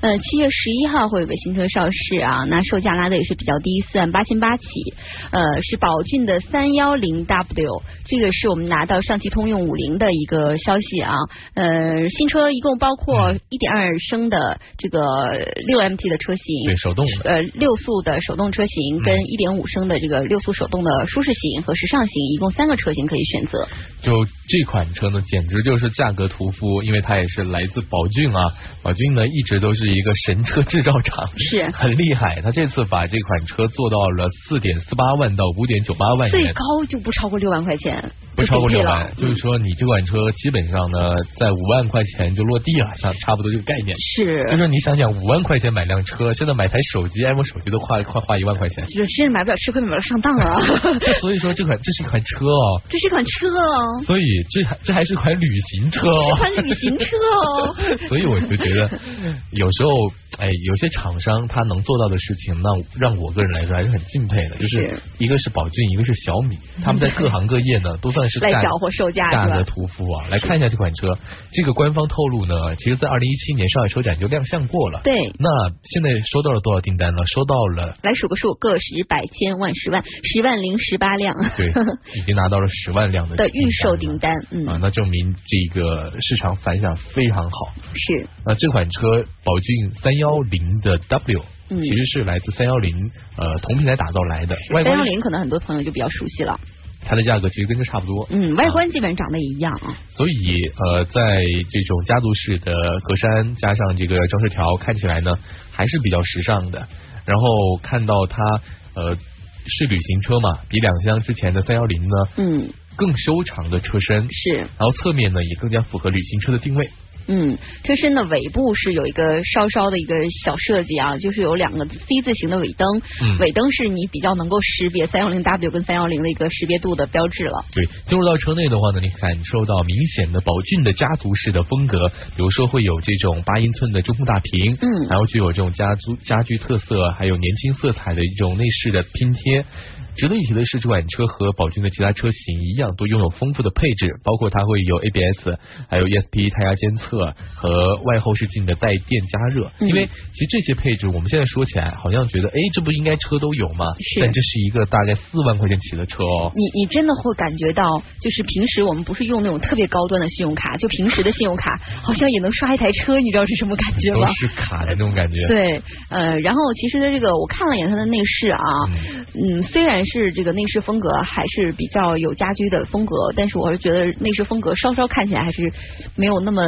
呃，七月十一号会有个新车上市啊，那售价拉的也是比较低，四万八千八起，呃，是宝骏的三幺零 W，这个是我们拿到上汽通用五菱的一个消息啊。呃，新车一共包括
嗯
一点二升的这个六 MT 的车型，
对，手动的。
呃，六速的手动车型跟
嗯
一点五升的这个六速手动的舒适型和时尚型，一共三个车型可以选择。
就这款车呢，简直就是价格屠夫，因为它也是来自宝骏啊。宝骏呢一直都是一个神车制造厂，
是
很厉害。他这次把这款车做到了四点四八万到五点九八万元，
最高就不超过六万块钱，
不超过六万。就是说，你这款车基本上呢，在五万块钱就落地了，像差不多这个概念。
是
就。是你想想，五万块钱买辆车，现在买台手机，iPhone 手机都快快花一万块钱。
就是真是买不了吃亏，买不了上当啊！
这所以说这款这是一款车哦，
这是一款车哦，
所以这还这还是款旅行车
是
哦。
款旅行车哦。
所以我就觉得，有时候，哎，有些厂商他能做到的事情，那让我个人来说还是很敬佩的。就是
是
一个是宝骏，一个是小米，他们在各行各业呢都算是价
来搅和售价是吧
价格屠夫啊。来看一下这款车，这个官方透露呢，其实在二零一七年上海车展就亮相过了。
对，
那现在收到了多少订单呢？收到了，
来数个数，个十百千万十万，十万零十八辆
对，已经拿到了十万辆的
的预售
订
订单。嗯，
啊，那证明这个市场反响非常好。
是，
那这款车宝骏三幺零的 W，
嗯
其实是来自三幺零呃同平台打造来的，
三幺零可能很多朋友就比较熟悉了。
它的价格其实跟这差不多。
嗯，外观基本长得也一样啊。
所以呃，在这种家族式的格栅加上这个装饰条，看起来呢还是比较时尚的。然后看到它呃是旅行车嘛，比两厢之前的三幺零呢
嗯，
更修长的车身，
是。
然后侧面呢也更加符合旅行车的定位。
嗯，车身的尾部是有一个稍稍的一个小设计啊，就是有两个 C 字形的尾灯，
嗯
尾灯是你比较能够识别三幺零 W 跟三幺零的一个识别度的标志了。
对，进入到车内的话呢，你感受到明显的宝骏的家族式的风格，比如说会有这种八英寸的中控大屏，
嗯
然后具有这种家族家居特色，还有年轻色彩的一种内饰的拼贴。值得一提的是，这款车和宝骏的其他车型一样，都拥有丰富的配置，包括它会有 ABS，还有 ESP 胎压监测和外后视镜的带电加热。
嗯
因为其实这些配置，我们现在说起来好像觉得，哎，这不应该车都有吗？
是
但这是一个大概四万块钱起的车哦。
你你真的会感觉到，就是平时我们不是用那种特别高端的信用卡，就平时的信用卡好像也能刷一台车，你知道是什么感觉
都
吗？
是卡的那种感觉。
对，呃，然后其实它这个我看了一眼它的内饰啊，嗯，虽然是这个内饰风格还是比较有家居的风格，但是我是觉得内饰风格稍稍看起来还是没有那么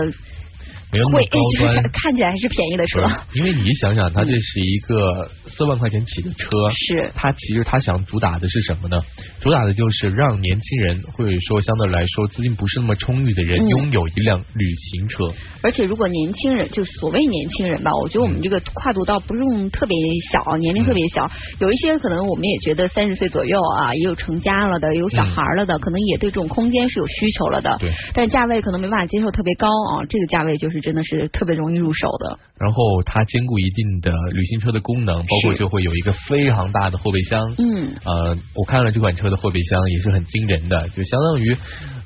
没有那么
贵，
高
就是
端
看。起来还是便宜的车。
对因为你想想，它这是一个四万块钱起的车，
是
它其实它想主打的是什么呢？主打的就是让年轻人或者说相对来说资金不是那么充裕的人
嗯
拥有一辆旅行车。
而且如果年轻人，就所谓年轻人吧，我觉得我们这个跨度倒不用特别小，年龄特别小。有一些可能我们也觉得三十岁左右啊，也有成家了的，也有小孩了的，可能也对这种空间是有需求了的。
对。
但价位可能没办法接受特别高啊，这个价位就是是真的是特别容易入手的。
然后它兼顾一定的旅行车的功能，包括就会有一个非常大的后备箱。
嗯，
呃，我看了这款车的后备箱也是很惊人的，就相当于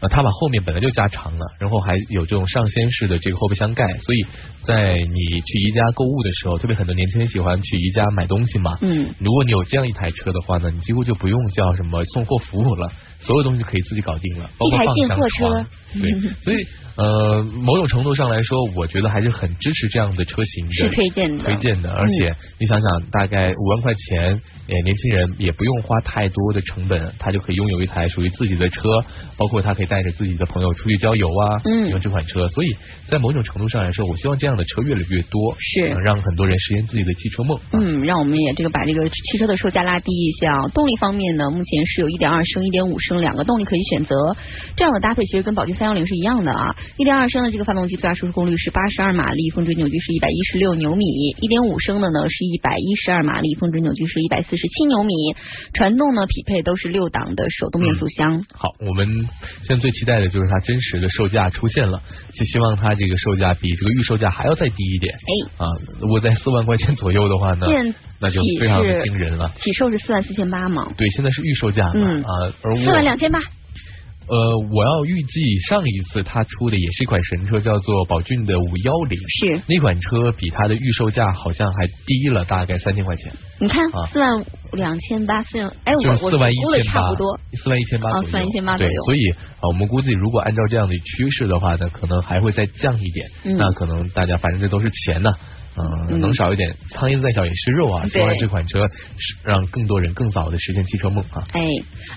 呃，它把后面本来就加长了，然后还有这种上掀式的这个后备箱盖，所以在你去宜家购物的时候，特别很多年轻人喜欢去宜家买东西嘛。
嗯
如果你有这样一台车的话呢，你几乎就不用叫什么送货服务了，所有东西可以自己搞定了，包括
一台
放
货车
床。对，所以呃，某种程度上来说，我觉得还是很支持这样的车型的，
是推荐的
推荐的。而且你想想，大概五万块钱，呃，年轻人也不用花太多的成本，他就可以拥有一台属于自己的车，包括他可以带着自己的朋友出去郊游啊，
嗯
用这款车。所以在某种程度上来说，我希望这样的车越来越多，
是
呃让很多人实现自己的汽车梦。啊
嗯，让我们也这个把这个汽车的售价拉低一下啊。动力方面呢，目前是有一点二升、一点五升两个动力可以选择，这样的搭配其实跟宝骏三幺零是一样的啊。一点二升的这个发动机最大输出功率是八十二马力，峰值扭矩是一百一十六牛米一点五升的呢是一百一十二马力，峰值扭矩是一百四十七牛米。传动呢匹配都是六档的手动变速箱。
好，我们现在最期待的就是它真实的售价出现了，就希望它这个售价比这个预售价还要再低一点。
哎，
啊，如果在四万块钱左右的话呢，那就非常的惊人了。
起售是四万四千八嘛，
对，现在是预售价嘛，
嗯
啊，而我
4万两千八。
呃，我要预计上一次他出的也是一款神车，叫做宝骏的五幺零，
是，
那款车比它的预售价好像还低了大概三千块钱，
你看
啊。
四万两千八，四万，哎，我
四万一
估的
千八
差不多。，
四万一千八左右，
啊4万1800左
对
右，
所以啊，我们估计如果按照这样的趋势的话呢，可能还会再降一点，
嗯。
那可能大家反正这都是钱呢。嗯，
嗯
能少一点，苍蝇再小也是肉啊！希望这款车是让更多人更早的实现汽车梦啊！
哎，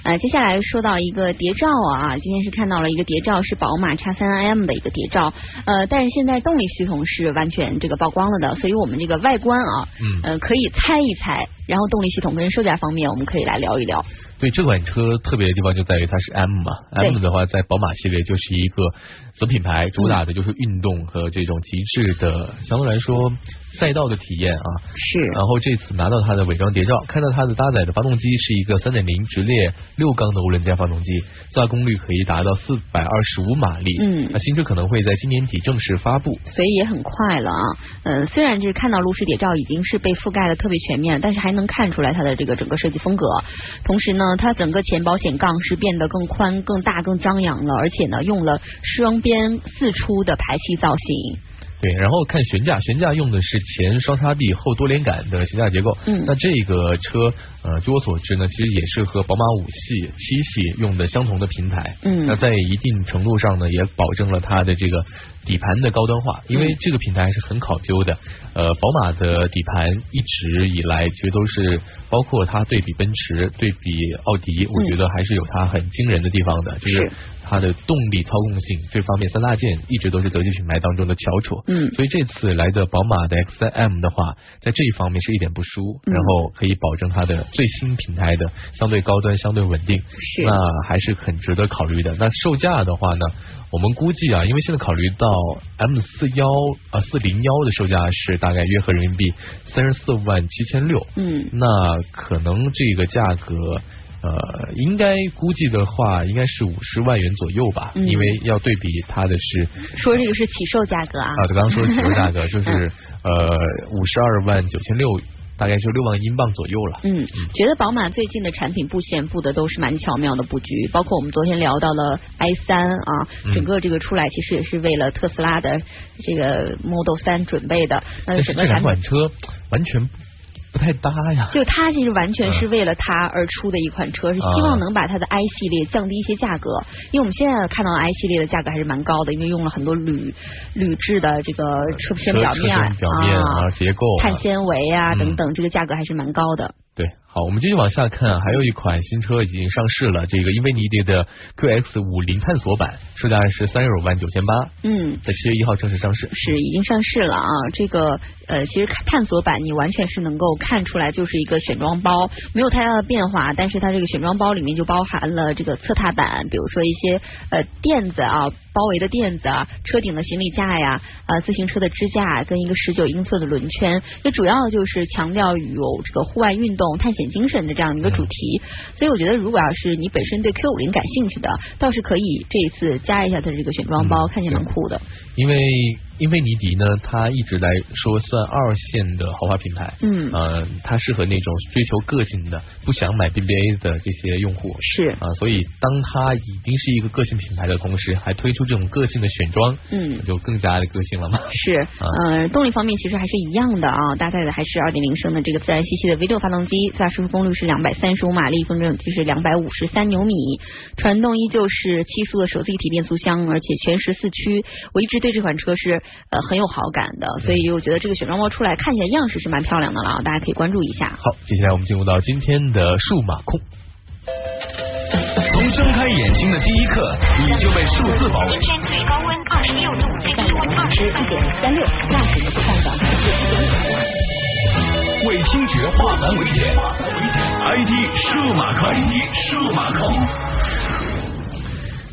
呃，接下来说到一个谍照啊，今天是看到了一个谍照，是宝马叉三 M 的一个谍照，呃，但是现在动力系统是完全这个曝光了的，所以我们这个外观啊，
嗯
呃，可以猜一猜，然后动力系统跟售价方面，我们可以来聊一聊。
对这款车特别的地方就在于它是 M 嘛，M 的话在宝马系列就是一个子品牌，主打的就是运动和这种极致的，相对来说赛道的体验啊。
是
然后这次拿到它的伪装谍照，看到它的搭载的发动机是一个3.0直列六缸的涡轮增压发动机，最大功率可以达到425马力。
嗯
那新车可能会在今年底正式发布。
所以也很快了啊。嗯，虽然就是看到路试谍照已经是被覆盖的特别全面，但是还能看出来它的这个整个设计风格。同时呢，它整个前保险杠是变得更宽、更大、更张扬了，而且呢，用了双边四出的排气造型。
对，然后看悬架，悬架用的是前双叉臂后多连杆的悬架结构。
嗯
那这个车，呃，据我所知呢，其实也是和宝马五系、七系用的相同的平台。
嗯
那在一定程度上呢，也保证了它的这个底盘的高端化，因为
嗯
这个平台是很考究的。呃，宝马的底盘一直以来其实都是，包括它对比奔驰、对比奥迪，我觉得还是有它很惊人的地方的，就是
是
它的动力操控性这方面三大件一直都是德系品牌当中的翘楚。
嗯
所以这次来的宝马的 X 3 M 的话，在这一方面是一点不输，
嗯
然后可以保证它的最新平台的相对高端、相对稳定，
是
那还是很值得考虑的。那售价的话呢，我们估计啊，因为现在考虑到 M 四幺啊四零幺的售价是大概约合人民币三十四万七千六，
嗯
那可能这个价格。呃，应该估计的话，应该是五十万元左右吧，
嗯
因为要对比它的是
说这个是起售价格啊。
啊，刚刚说的起售价格 就是呃五十二万九千六，大概就六万英镑左右了。
嗯，觉得宝马最近的产品布线布的都是蛮巧妙的布局，包括我们昨天聊到了 i 三啊，
嗯
整个这个出来其实也是为了特斯拉的这个 Model 三准备的，那
这两款车完全不太搭呀。
就它其实完全是为了它而出的一款车，是希望能把它的 i 系列降低一些价格，因为我们现在看到的 i 系列的价格还是蛮高的，因为用了很多铝铝制的这个车身表面
表面
啊
啊，结构啊
碳纤维啊
嗯
等等，这个价格还是蛮高的。
对，好，我们继续往下看，还有一款新车已经上市了，这个英菲尼迪的 QX 五零探索版，售价是三十五万九千八，
嗯，
在七月一号正式上市。
是已经上市了啊。这个呃，其实探索版你完全是能够看出来，就是一个选装包，没有太大的变化，但是它这个选装包里面就包含了这个侧踏板，比如说一些呃垫子啊。包围的垫子啊，车顶的行李架呀，呃，自行车的支架跟一个十九英寸的轮圈，那主要就是强调有这个户外运动、探险精神的这样一个主题。所以我觉得，如果要是你本身对 Q 五零感兴趣的，倒是可以这一次加一下它的这个选装包，
嗯
看起来蛮酷的。
因为英菲尼迪呢，它一直来说算二线的豪华品牌，
嗯
呃，它适合那种追求个性的、不想买 BBA 的这些用户。
是，
啊，所以当它已经是一个个性品牌的同时，还推出这种个性的选装，
嗯
就更加的个性了嘛。
是，呃，动力方面其实还是一样的啊，搭载的还是二点零升的这个自然吸气的 V 六发动机，最大输出功率是两百三十五马力，风正就是两百五十三牛米，传动依旧是七速的手自一体变速箱，而且全时四驱。我一直对这款车是呃很有好感的，所以我觉得这个选装包出来看起来样式是蛮漂亮的了，大家可以关注一下。
好，接下来我们进入到今天的数码控。
从睁开眼睛的第一刻，你就被数字包围。
今天最高温二十六度，最低温二十四点三六，驾驶呢是上涨百分之一点五。
为听觉化繁为简，ID 数码控，ID 数码控。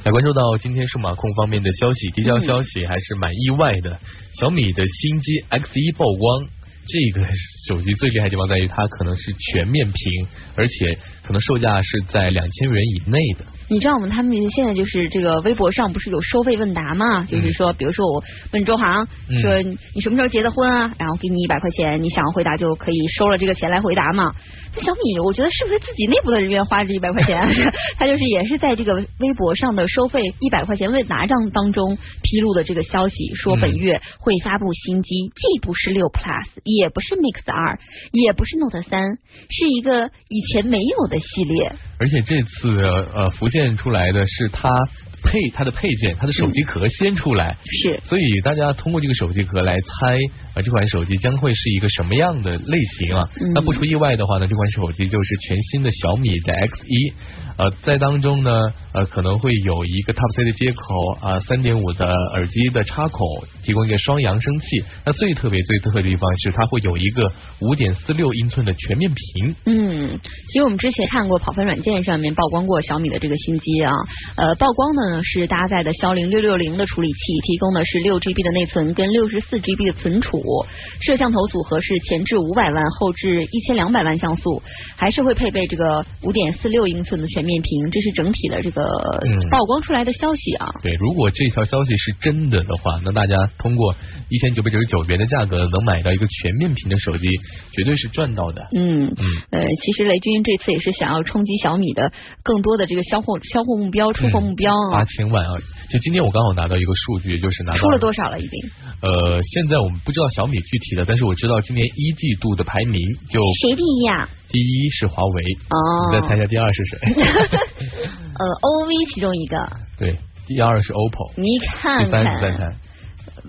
来关注到今天数码控方面的消息，第一条消息还是蛮意外的，小米的新机 X 一曝光。这个手机最厉害的地方在于它可能是全面屏，而且可能售价是在两千元以内的。
你知道我们他们现在就是这个微博上不是有收费问答吗？就是说，比如说我问周航
嗯
说你什么时候结的婚啊？然后给你一百块钱，你想要回答就可以收了这个钱来回答嘛。这小米，我觉得是不是自己内部的人员花这一百块钱？他就是也是在这个微博上的收费一百块钱问答账当中披露的这个消息，说本月会发布新机，既不是六 Plus，也不是 Mix 二，也不是 Note 三，是一个以前没有的系列。
而且这次呃浮现出来的是它配它的配件，它的手机壳先出来，
是。
所以大家通过这个手机壳来猜呃这款手机将会是一个什么样的类型啊？
嗯
那不出意外的话呢，这款手机就是全新的小米的 X 一，呃，在当中呢呃可能会有一个 Type C 的接口啊，三点五的耳机的插口，提供一个双扬声器。那最特别最特别的地方是它会有一个五点四六英寸的全面屏。
嗯，其实我们之前看过跑分软件上面曝光过小米的这个新机啊，呃，曝光的呢是搭载的骁龙六六零的处理器，提供的是六 GB 的内存跟六十四 GB 的存储，摄像头组合是前置五百万，后置一千两百万像素，还是会配备这个五点四六英寸的全面屏，这是整体的这个
嗯
曝光出来的消息啊。
对，如果这条消息是真的的话，那大家通过一千九百九十九元的价格能买到一个全面屏的手机，绝对是赚到的。
嗯
嗯
呃，其实雷军这次也是想要冲击小米的更多的这个销货销货目标、出货目标啊
八。千万啊！就今天我刚好拿到一个数据，就是拿到
出了多少了已经？
呃，现在我们不知道小米具体的，但是我知道今年一季度的排名，就
谁第一啊、
第一是华为，
哦，
你再猜一下第二是谁？
呃，OV 其中一个，
对，第二是 OPPO，
你看
第三
看
是再猜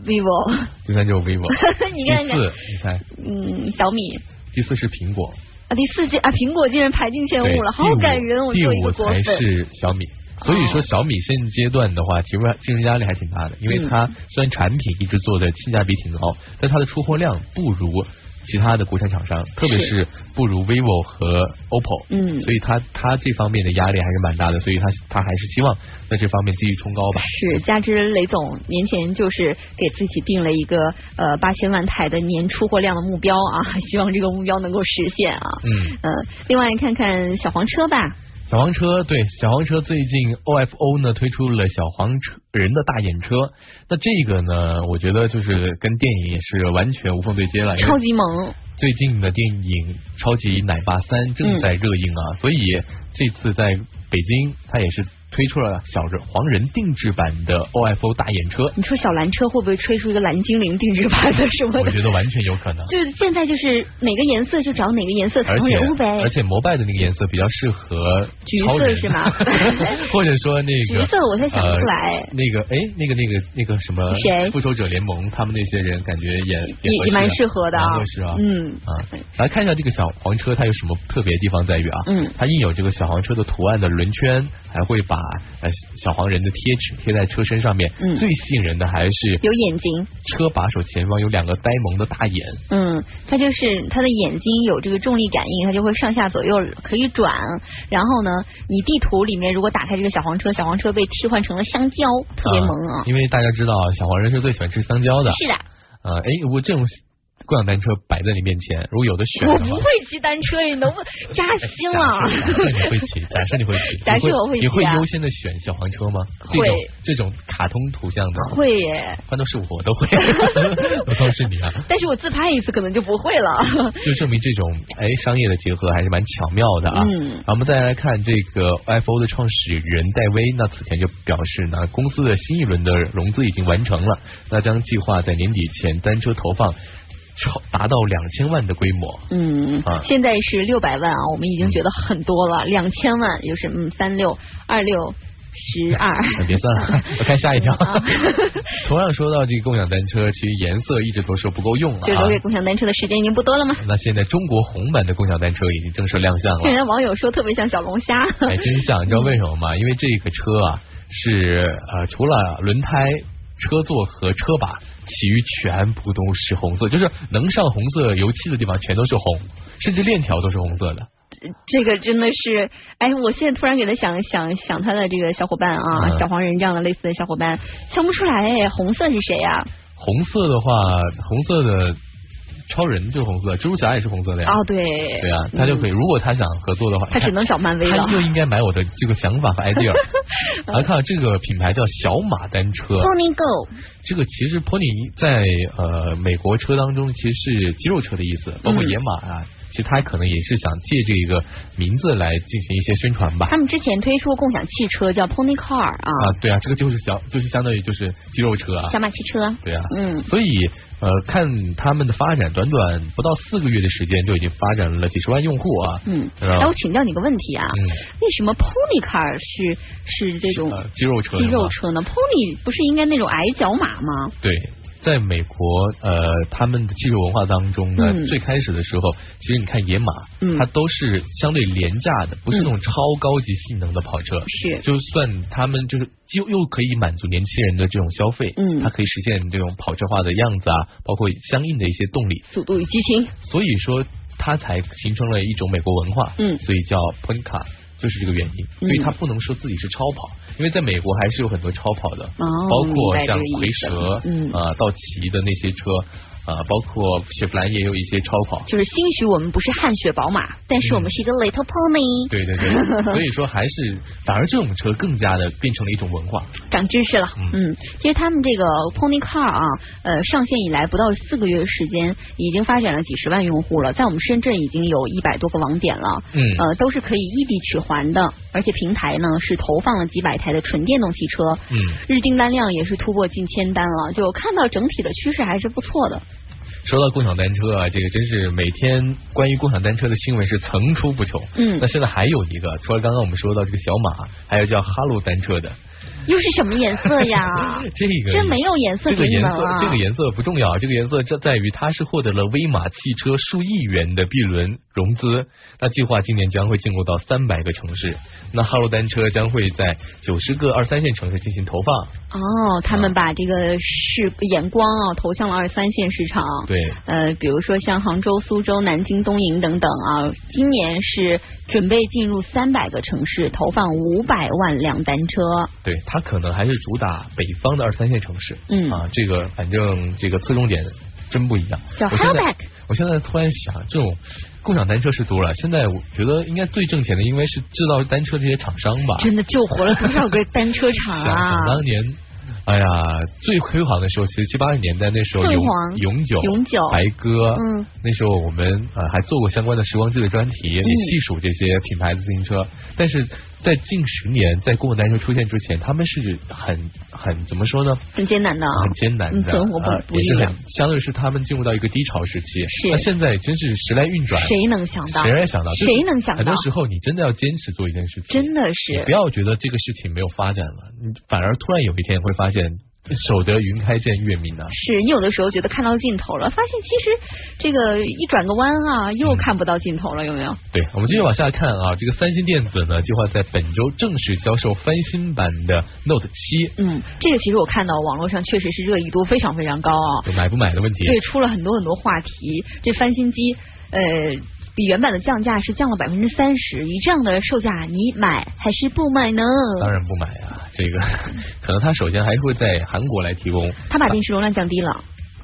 ，vivo，
第三就是 vivo，
你看看，
第四你猜，
嗯，小米。
第四是苹果，
啊，第四季啊，苹果竟然排进前，五了，好感人，我
第五才
粉。
是小米。所以说
哦
小米现阶段的话，其实竞争压力还挺大的，因为
嗯
它虽然产品一直做的性价比挺高，但它的出货量不如其他的国产厂商，特别是不如 vivo 和 OPPO。
嗯
所以它它这方面的压力还是蛮大的，所以它它还是希望在这方面继续冲高吧。
是，加之雷总年前就是给自己定了一个呃八千万台的年出货量的目标啊，希望这个目标能够实现啊。
嗯，
呃，另外看看小黄车吧，
小黄车对小黄车最近 OFO 呢推出了小黄车人的大眼车，那这个呢，我觉得就是跟电影也是完全无缝对接了，
超级萌，
最近的电影《超级奶爸三》正在热映啊，所以这次在北京，它也是推出了小人黄人定制版的 OFO 大眼车，
你说小蓝车会不会吹出一个蓝精灵定制版的什么的？
我觉得完全有可能。
就是现在就是哪个颜色就找哪个颜色卡通
而且
人物呗。
而且摩拜的那个颜色比较适合
橘色是吗
或者说那个
橘色我才想不出来
呃那个哎，那个那个那个什么
谁
复仇者联盟，他们那些人感觉也
也蛮适合的
合适啊。
嗯
啊，来看一下这个小黄车，它有什么特别的地方在于啊？
嗯
它印有这个小黄车的图案的轮圈，还会把呃小黄人的贴纸贴在车身上面。
嗯
最吸引人的还是
有眼睛，
车把手前方有两个呆萌的大眼。
嗯，它就是它的眼睛有这个重力感应，它就会上下左右可以转。然后呢，你地图里面如果打开这个小黄车，小黄车被替换成了香蕉，特别萌啊。
因为大家知道小黄人是最喜欢吃香蕉的。
是的，
呃，哎，我这种共享单车摆在你面前，如果有的选的
我不会，骑单车，你能不能扎心了？
假设你会骑，假设你会骑，
假设
你
我会骑啊
你会优先的选小黄车吗？这
会
种这种卡通图像的，
会耶，
换做是我都会，我倒是你啊，
但是我自拍一次可能就不会了。
就证明这种哎商业的结合还是蛮巧妙的啊。
嗯
我们再来看这个 FO 的创始人戴威，那此前就表示呢，公司的新一轮的融资已经完成了，那将计划在年底前单车投放超达到两千万的规模。
嗯
啊，
现在是六百万啊，我们已经觉得很多了，两千万就是嗯三六二六十二。
那别算了，我看下一条
啊。
同样说到这个共享单车，其实颜色一直都说不够用了啊
就留。给共享单车的时间已经不多了吗？
那现在中国红版的共享单车已经正式亮相了。
人家网友说特别像小龙虾。
哎，真像，你知道为什么吗？因为这个车啊是呃除了轮胎、车座和车把，其余全部都是红色，就是能上红色油漆的地方全都是红，甚至链条都是红色的。
这个真的是，哎，我现在突然给他想想想他的这个小伙伴啊，
嗯
小黄人这样的类似的小伙伴，想不出来哎，红色是谁呀、
红色的话，红色的超人就是红色，蜘蛛侠也是红色的呀。
哦，对，
对啊，他就可以，如果他想合作的话，
他只能找漫威了
他。就应该买我的这个想法和 idea。来看这个品牌叫小马单车
，Pony Go，
这个其实 Pony 在呃美国车当中其实是肌肉车的意思，包括
嗯
野马啊，其实他可能也是想借这个名字来进行一些宣传吧
他。们之前推出共享汽车叫 Pony Car 啊，
啊，对啊，这个就是小就是相当于就是肌肉车啊
小，马汽车。
对啊，
嗯，
所以呃看他们的发展，短短不到四个月的时间就已经发展了几十万用户啊。
嗯，
然后
哎，我请教你个问题啊，
嗯，
为什么 Pony Car 是是这种
呃肌肉车
肌肉车呢？Pony 不是应该那种矮脚马吗？
对，在美国，呃，他们的汽车文化当中呢，
嗯
最开始的时候，其实你看野马，
嗯
它都是相对廉价的，不是那种
嗯
超高级性能的跑车。
是
就算他们就是又又可以满足年轻人的这种消费，
嗯
它可以实现这种跑车化的样子啊，包括相应的一些动力，
速度与激情。
所以说它才形成了一种美国文化，
嗯
所以叫 pony car。就是这个原因，
嗯
所以他不能说自己是超跑，因为在美国还是有很多超跑的，
哦
包括像蝰蛇、
嗯。
呃道奇的那些车，呃，包括雪佛兰也有一些超跑。
就是兴许我们不是汗血宝马，但是我们是一个 little pony，、
对对对，所以说还是反而这种车更加的变成了一种文化。
长知识了。
嗯
嗯，其实他们这个 Pony Car 啊，呃，上线以来不到四个月的时间，已经发展了几十万用户了，在我们深圳已经有一百多个网点了。
嗯
呃，都是可以异地取还的，而且平台呢是投放了几百台的纯电动汽车，
嗯，
日订单量也是突破近千单了，就看到整体的趋势还是不错的。
说到共享单车啊，这个真是每天关于共享单车的新闻是层出不穷。
嗯
那现在还有一个，除了刚刚我们说到这个小马，还有叫哈罗单车的，
又是什么颜色呀？
这个
真没有颜色啊
这个颜色！这个颜色不重要，这个颜色这在于它是获得了威马汽车数亿元的 B 轮融资，那计划今年将会进入到三百个城市，那哈罗单车将会在九十个二三线城市进行投放。
哦，他们把这个视眼光啊投向了二三线市场。
对，
呃，比如说像杭州、苏州、南京、东营等等啊，今年是准备进入三百个城市，投放五百万辆单车。
对，它可能还是主打北方的二三线城市。
嗯
啊，这个反正这个侧重点真不一样。
叫
我现在
Hellback
我现在突然想，这种共享单车是多了，现在我觉得应该最挣钱的应该是制造单车这些厂商吧。
真的救活了多少个单车厂
想
啊
想！当年，哎呀，最辉煌的时候，其实七八十年代那时候永久、
永久
白鸽，
嗯，
那时候我们呃还做过相关的时光机的专题，也细数这些品牌的自行车。但是在近十年，在共享单车出现之前，他们是很很怎么说呢？
很艰难的啊，
很艰难的，
嗯存活不
呃
不易啊
也是很，相对是他们进入到一个低潮时期。
是
那现在真是时来运转，
谁能想到？
谁来想到？
谁能想到
很多时候你真的要坚持做一件事情，
真的是
你
是
不要觉得这个事情没有发展了，你反而突然有一天会发现，守得云开见月明啊。
是你有的时候觉得看到尽头了，发现其实这个一转个弯啊，又看不到尽头了，有没有？
对，我们继续往下看啊，这个三星电子呢，计划在本周正式销售翻新版的 Note 七，
嗯，这个其实我看到网络上确实是热议度非常非常高啊。
就买不买的问题。
对，出了很多很多话题。这翻新机，呃，比原版的降价是降了百分之三十，以这样的售价，你买还是不买呢？
当然不买啊，这个可能他首先还会在韩国来提供，
他把电池容量降低了。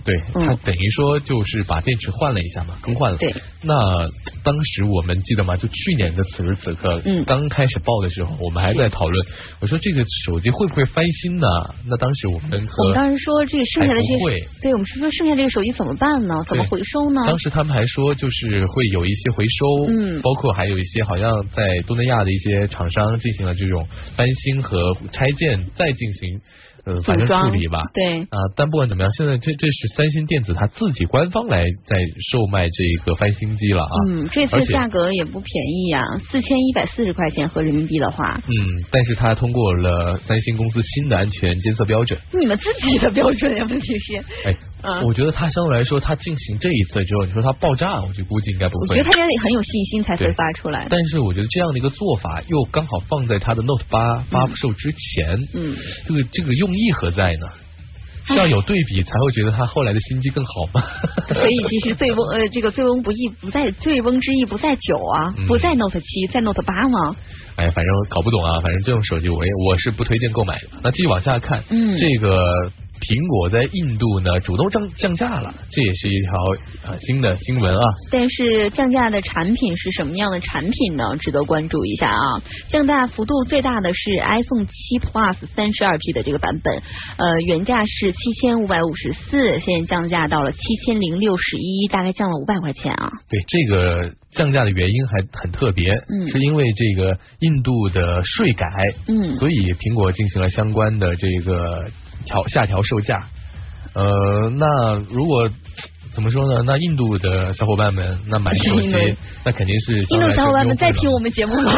对，
嗯
它等于说就是把电池换了一下嘛，更换了。
对。
那当时我们记得吗？就去年的此时此刻，
嗯
刚开始报的时候，我们还在讨论，我说这个手机会不会翻新呢？那当时我们
我们当时说这个剩下的
不会
对，我们是说剩下这个手机怎么办呢？怎么回收呢？
当时他们还说，就是会有一些回收，
嗯
包括还有一些好像在东南亚的一些厂商进行了这种翻新和拆件，再进行呃反正处理吧。
对，
啊、但不管怎么样，现在这这是三星电子它自己官方来在售卖这个翻新机了啊。
嗯，这次价格也不便宜呀，四千一百四十块钱合人民币的话，
嗯，但是它通过了三星公司新的安全监测标准。
你们自己的标准呀，问题是，
哎，
嗯
我觉得它相对来说，它进行这一次之后，你说它爆炸，我就估计应该不会。
我觉得他应该很有信心才会发出来。
但是我觉得这样的一个做法，又刚好放在他的 Note 八发售之前，
嗯，
这个这个用意何在呢？是要有对比才会觉得它后来的新机更好吗？
所以其实醉翁呃，这个醉翁不意不在醉翁之意不在酒啊，
嗯
不在 Note 七，在 Note 八吗？
哎，反正搞不懂啊，反正这种手机我也我是不推荐购买的。那继续往下看，
嗯
这个苹果在印度呢主动降降价了，这也是一条啊新的新闻啊。
但是降价的产品是什么样的产品呢？值得关注一下啊！降价幅度最大的是 iPhone 七 Plus 三十二 G 的这个版本，呃，原价是七千五百五十四，现在降价到了七千零六十一，大概降了五百块钱啊。
对这个降价的原因还很特别，
嗯
是因为这个印度的税改，
嗯
所以苹果进行了相关的这个调下调售价。呃，那如果怎么说呢？那印度的小伙伴们，那买手机，那肯定是
印度小伙伴们在听我
们。
节目吗？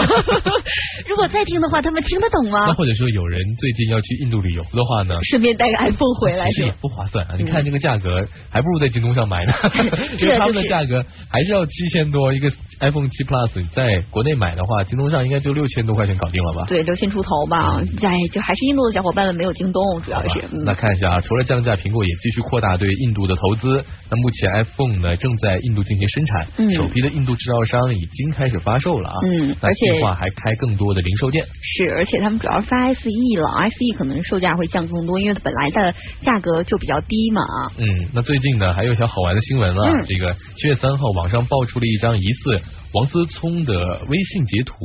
如果在听的话，他们听得懂吗？
那或者说有人最近要去印度旅游的话呢？
顺便带个 iPhone 回来
其实也？不划算啊！你看这个价格，还不如在京东上买呢，因为他们的价格还是要七千多一个 iPhone 七 Plus，在国内买的话，京东上应该就六千多块钱搞定了吧？
对，六千出头吧。哎，就还是印度的小伙伴们没有京东，主要是。嗯
那看一下啊，除了降价，苹果也继续扩大对印度的投资。那目前 iPhone 呢正在印度进行生产，
嗯
首批的印度制造商已经开始发售了啊。
嗯而且
计划还开更多的零售店。
是，而且他们主要是发 SE 了，SE 可能售价会降更多，因为本来的价格就比较低嘛。
嗯，那最近呢还有一条好玩的新闻啊，
嗯
这个七月三号网上爆出了一张疑似王思聪的微信截图。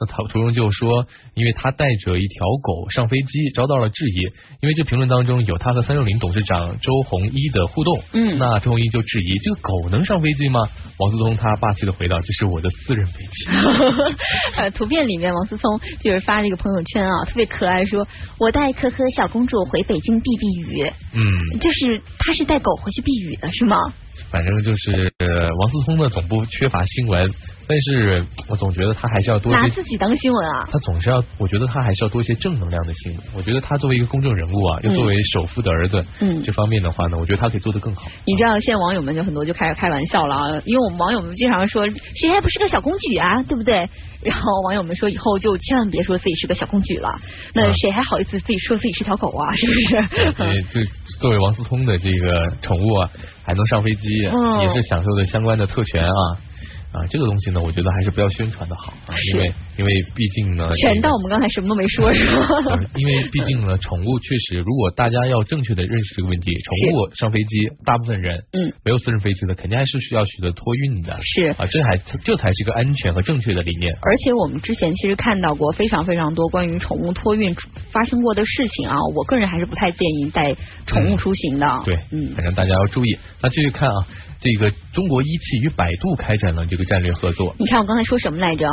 那他图中就说，因为他带着一条狗上飞机，遭到了质疑。因为这评论当中有他和三六零董事长周鸿祎的互动，
嗯
那周鸿祎就质疑这个狗能上飞机吗？王思聪他霸气的回道：“这是我的私人飞机。
呃，图片里面王思聪就是发这个朋友圈啊，特别可爱，说我带可可小公主回北京避避雨，”
嗯，
就是他是带狗回去避雨的是吗？
反正就是、呃、王思聪的总部缺乏新闻，但是我总觉得他还是要多
拿自己当新闻啊？
他总是要，我觉得他还是要多一些正能量的新闻。我觉得他作为一个公众人物啊，又作为首富的儿子，
嗯
这方面的话呢，我觉得他可以做得更好。
你知道现在网友们就很多就开始开玩笑了啊，因为我们网友们经常说谁还不是个小公举啊，对不对？然后网友们说以后就千万别说自己是个小公举了，那
嗯
谁还好意思自己说自己是条狗啊？是不是？
因为这作为王思聪的这个宠物啊，还能上飞机，
嗯
也是享受的相关的特权啊。啊，这个东西呢，我觉得还是不要宣传的好啊，因为因为毕竟呢，
全到我们刚才什么都没说是吧？
呃 因为毕竟呢，宠物确实，如果大家要正确的认识这个问题，宠物上飞机，大部分人
嗯
没有私人飞机的，肯定还是需要取得托运的，
是
啊，这还这才是一个安全和正确的理念。
而且我们之前其实看到过非常非常多关于宠物托运发生过的事情啊，我个人还是不太建议带宠物出行的。
对，
嗯
反正大家要注意。那继续看啊，这个中国一汽与百度开展了这个战略合作。
你看我刚才说什么来着？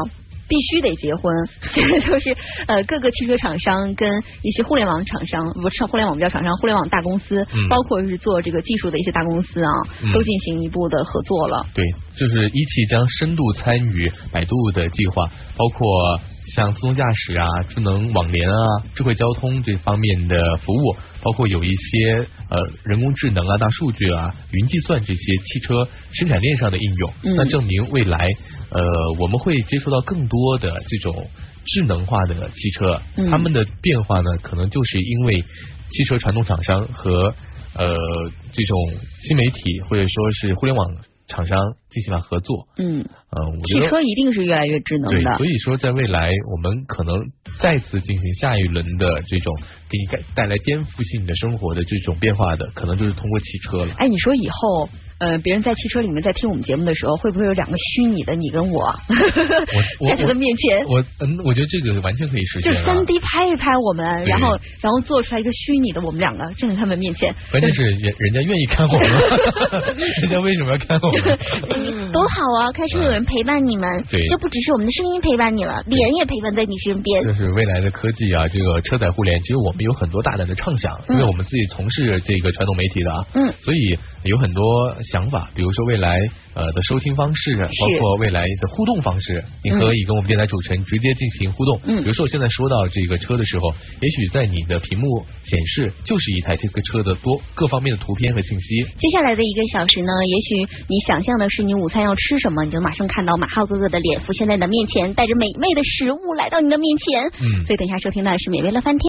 必须得结婚，现 在就是呃各个汽车厂商跟一些互联网厂商，不是互联网不叫厂商，互联网大公司，
嗯
包括是做这个技术的一些大公司啊，
嗯
都进行一步的合作了。
对，就是一汽将深度参与百度的计划，包括像自动驾驶啊、智能网联啊、智慧交通这方面的服务，包括有一些呃人工智能啊、大数据啊、云计算这些汽车生产链上的应用。
嗯
那证明未来呃我们会接触到更多的这种智能化的汽车，
嗯
它们的变化呢，可能就是因为汽车传统厂商和呃这种新媒体或者说是互联网厂商进行了合作。
嗯，
嗯，
汽车一定是越来越智能
对，
的
所。以说在未来我们可能再次进行下一轮的这种给你带带来颠覆性的生活的这种变化的，可能就是通过汽车了。
哎，你说以后呃，别人在汽车里面在听我们节目的时候，会不会有两个虚拟的你跟我
我
在他的面前？
我嗯，我觉得这个完全可以实现啊。
就是三 D 拍一拍我们，然后然后做出来一个虚拟的我们两个站在他们面前，
关键是人人家愿意看我们，人家为什么要看我们？
多好啊！开车有人陪伴你们，
对
就不只是我们的声音陪伴你了，脸也陪伴在你身边。
就是未来的科技啊，这个车载互联，其实我们有很多大胆的畅想，因为我们自己从事这个传统媒体的啊，
嗯，
所以有很多想法，比如说未来呃的收听方式，包括未来的互动方式，你可以跟我们电台主持人直接进行互动。
嗯
比如说我现在说到这个车的时候，也许在你的屏幕显示就是一台这个车的多各方面的图片和信息。
接下来的一个小时呢，也许你想象的是你午餐要吃什么，你就马上看到马浩哥哥的脸浮现在你的面前，带着美味的食物来到你的面前。
嗯
所以等一下收听到的是美味乐翻天。